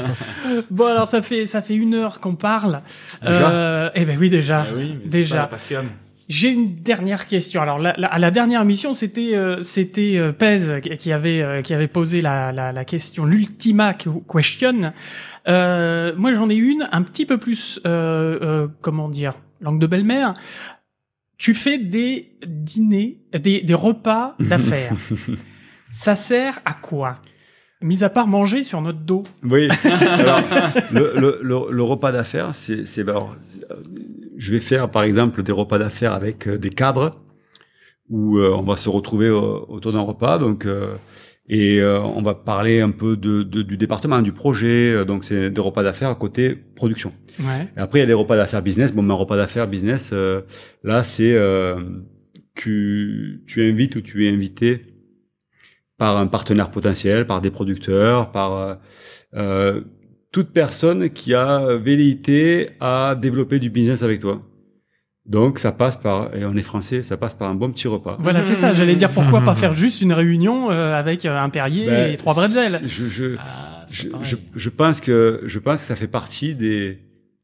Bon alors ça fait ça fait une heure qu'on parle. Déjà? Euh, eh ben oui déjà. Ah oui, mais Déjà. J'ai une dernière question. Alors la- la- à la dernière mission, c'était euh, c'était euh, Pez qui- qui avait euh, qui avait posé la, la, la question, l'ultima question. Euh, moi j'en ai une un petit peu plus euh, euh, comment dire langue de belle-mère. Tu fais des dîners, des, des repas d'affaires. Ça sert à quoi? Mis à part manger sur notre dos. Oui. Alors, le, le, le, le repas d'affaires, c'est, c'est alors, je vais faire par exemple des repas d'affaires avec euh, des cadres où euh, on va se retrouver euh, autour d'un repas, donc euh, et euh, on va parler un peu de, de- du département, du projet. euh, donc c'est des repas d'affaires à côté production. Ouais. Et après il y a des repas d'affaires business. Bon, mais un repas d'affaires business, euh, là c'est euh, tu tu invites ou tu es invité par un partenaire potentiel, par des producteurs, par euh, euh, toute personne qui a velléité à développer du business avec toi. Donc ça passe par, et on est français, ça passe par un bon petit repas. Voilà, c'est ça. J'allais dire pourquoi pas faire juste une réunion euh, avec euh, un Perrier Ben, et trois bretzels. Je, je, Ah, je, je, je pense que je pense que ça fait partie des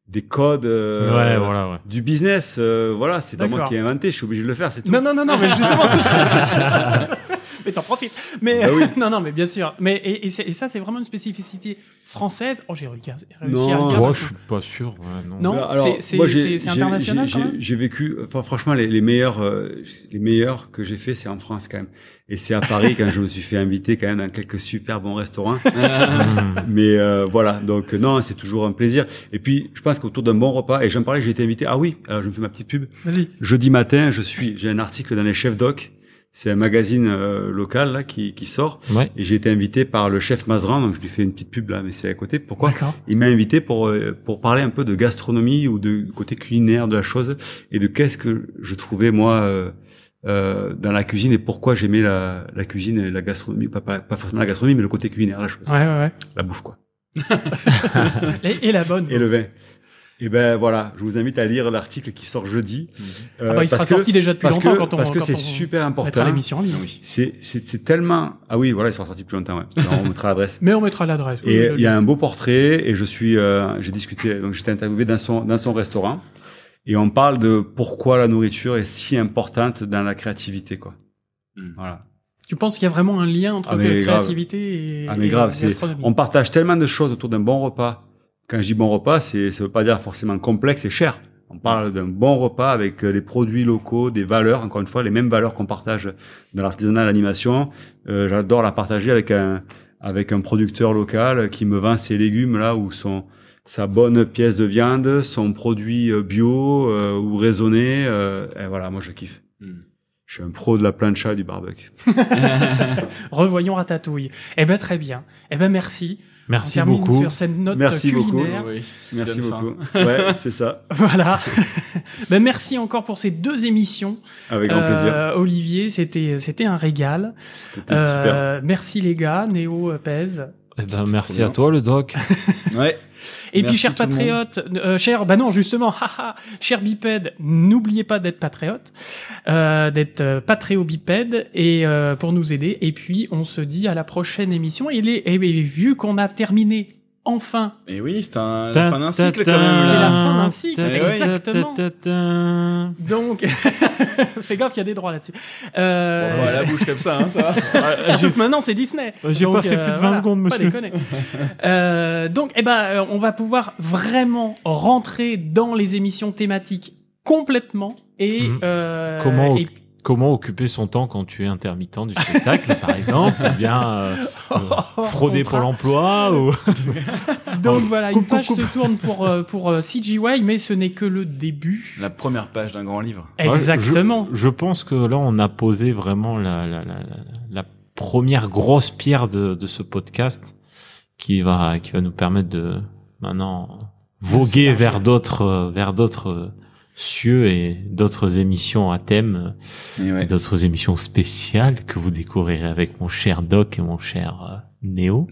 des codes euh, Ouais, voilà, ouais. du business. euh, voilà, c'est pas moi qui ai inventé, je suis obligé de le faire, c'est tout. Non, non, non, non, mais justement, c'est Mais t'en profites. Mais Bah oui. non, non, mais bien sûr. Mais et, et, ça, c'est vraiment une spécificité française. Oh, j'ai réussi à réussi à Non. regarder. Moi, je suis pas sûr. ouais, non. Non. Bah, alors, c'est- c'est- moi, j'ai- c'est- c'est j'ai- international, j'ai- quand j'ai- même J'ai vécu, enfin franchement, les, les meilleurs, euh, les meilleurs que j'ai fait, c'est en France quand même. Et c'est à Paris quand je me suis fait inviter quand même dans quelques super bons restaurants. Mais euh, voilà, donc non, c'est toujours un plaisir. Et puis, je pense qu'autour d'un bon repas, et j'en parlais, j'ai été invité. Ah oui, alors je me fais ma petite pub. Vas-y. Jeudi matin, je suis, j'ai un article dans les chefs doc. C'est un magazine euh, local là qui, qui sort. Ouais. Et j'ai été invité par le chef Mazran, donc je lui fais une petite pub là, mais c'est à côté. Pourquoi? D'accord. Il m'a invité pour euh, pour parler un peu de gastronomie ou de côté culinaire de la chose et de qu'est-ce que je trouvais moi euh, euh, dans la cuisine et pourquoi j'aimais la, la cuisine et la gastronomie, pas, pas, pas forcément la gastronomie, mais le côté culinaire de la chose, Ouais, ouais, ouais. la bouffe quoi, Et, et la bonne. et le vin. Et ben voilà, je vous invite à lire l'article qui sort jeudi. Euh, Ah bah, il sera que- sorti déjà depuis longtemps que, quand on parce que quand c'est on super important. l'émission en ligne. C'est c'est tellement ah oui voilà, il sera sorti depuis longtemps ouais. On mettra l'adresse. Mais on mettra l'adresse. oui, Et il y a un beau portrait et je suis, euh, j'ai discuté, donc j'étais interviewé dans son dans son restaurant et on parle de pourquoi la nourriture est si importante dans la créativité quoi. Hmm. Voilà. Tu penses qu'il y a vraiment un lien entre Ah, grave. créativité et, Ah mais et grave, c'est gastronomie on partage tellement de choses autour d'un bon repas. Quand je dis bon repas, c'est ça veut pas dire forcément complexe et cher. On parle d'un bon repas avec euh, les produits locaux, des valeurs, encore une fois, les mêmes valeurs qu'on partage dans l'artisanat, l'animation. Euh, J'adore la partager avec un avec un producteur local qui me vend ses légumes là ou son sa bonne pièce de viande, son produit euh, bio euh, ou raisonné. euh, et voilà, moi je kiffe. Hmm. Je suis un pro de la plancha et du barbecue. Revoyons Ratatouille. Eh ben très bien. Eh ben merci Merci on termine beaucoup. sur cette note Merci beaucoup. culinaire. Oui, Merci beaucoup. Ouais, c'est ça. Voilà. ben, merci encore pour ces deux émissions, Avec grand plaisir. Euh, Olivier. C'était c'était un régal. C'était super. Euh, merci les gars, Néo euh, Pèse. Eh ben, merci à toi, le doc. Ouais. Et Merci puis, monde. patriotes, euh, chers, bah non, justement, haha, chers bipèdes, n'oubliez pas d'être patriote, euh, d'être euh, patréo-bipède et euh, pour nous aider. Et puis, on se dit à la prochaine émission. Et, les, et vu qu'on a terminé enfin, Et oui, c'est un, la fin d'un cycle quand C'est même. la là. fin d'un cycle, Eh exactement. donc, fais gaffe, il y a des droits là-dessus. Euh, Bon, bah, la bouche comme ça, hein, ça. va. Surtout que maintenant c'est Disney. J'ai Donc, pas fait plus de 20 secondes, Pas monsieur. déconner. euh, donc, eh ben, euh, on va pouvoir vraiment rentrer dans les émissions thématiques complètement et Mhm. euh, Comment et- Comment occuper son temps quand tu es intermittent du spectacle, par exemple, ou bien euh, euh, frauder pour l'emploi ou donc voilà, une Coupe, coupe, page se tourne pour euh, pour euh, CGY, mais ce n'est que le début. La première page d'un grand livre. Ouais, Exactement. Je, je pense que là, on a posé vraiment la, la, la, la, première grosse pierre de, de ce podcast qui va, qui va nous permettre de maintenant voguer vers d'autres, euh, vers d'autres cieux et d'autres émissions à thème, Et et ouais. d'autres émissions spéciales que vous découvrirez avec mon cher Doc et mon cher euh, Néo.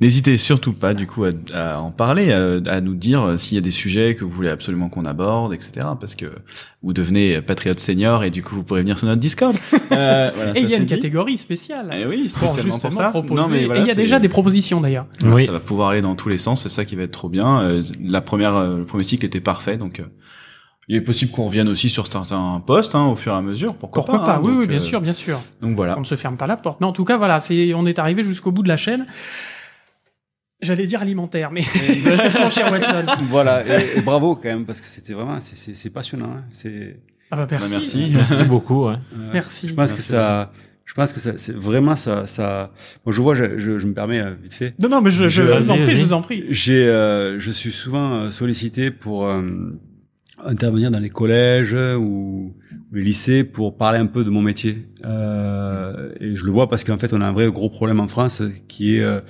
N'hésitez surtout pas, du coup, à, à en parler, à, à nous dire euh, s'il y a des sujets que vous voulez absolument qu'on aborde, etc. Parce que vous devenez patriote senior et du coup, vous pourrez venir sur notre Discord. Euh, voilà, Et il y a une dit. catégorie spéciale. Eh oui, spécialement pour ça. proposer. Non, mais voilà, et il y a déjà des propositions d'ailleurs. Oui. Ça va pouvoir aller dans tous les sens, c'est ça qui va être trop bien. Euh, la première, le premier cycle était parfait, donc euh, il est possible qu'on revienne aussi sur certains postes hein, au fur et à mesure. Pourquoi, Pourquoi pas, hein, Oui, donc, oui, bien euh, sûr, bien sûr. Donc voilà. On ne se ferme pas la porte. Mais en tout cas, voilà, c'est, on est arrivé jusqu'au bout de la chaîne. J'allais dire alimentaire, mais mon cher Watson. Voilà. Et, et bravo quand même parce que c'était vraiment, c'est- c'est c'est passionnant. hein. C'est. Ah bah merci. Bah, merci. Merci beaucoup. Ouais. euh, Merci. Je pense que ça. Je pense que ça, c'est vraiment ça, ça. Moi, je vois, je, je, je me permets euh, vite fait. Non, non, mais je, je, Je- vous en prie, je vous en prie. J'ai, euh, je suis souvent euh, sollicité pour euh, intervenir dans les collèges ou les lycées pour parler un peu de mon métier. Euh, et je le vois parce qu'en fait, on a un vrai gros problème en France qui est euh,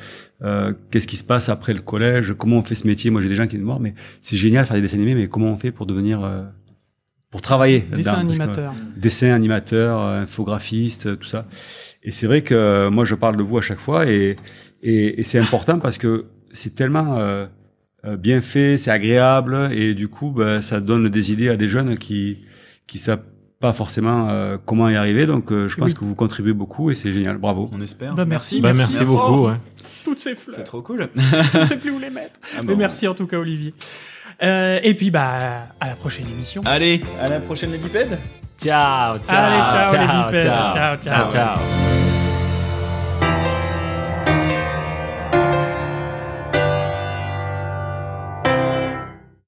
euh, qu'est-ce qui se passe après le collège, comment on fait ce métier? Moi, j'ai des gens qui me disent mais c'est génial de faire des dessins animés, mais comment on fait pour devenir euh, pour travailler Dessin Parce que- animateur. dessin animateur, infographiste, tout ça. Et c'est vrai que euh, moi je parle de vous à chaque fois et et, et c'est important parce que c'est tellement bien fait, c'est agréable et du coup bah, ça donne des idées à des jeunes qui qui savent pas forcément euh, comment y arriver. Donc euh, je pense Oui. que vous contribuez beaucoup et c'est génial. Bravo. On espère. Bah, merci. Bah, merci, beaucoup. Ouais. Toutes ces C'est fleurs. trop cool. Je ne sais plus où les mettre. Ah Mais merci en tout cas, Olivier. Euh, et puis, bah, à la prochaine émission. Allez, à la prochaine les bipèdes. Ciao, ciao, Allez, ciao, les ciao, bipèdes. ciao, Ciao, ciao. ciao, ciao.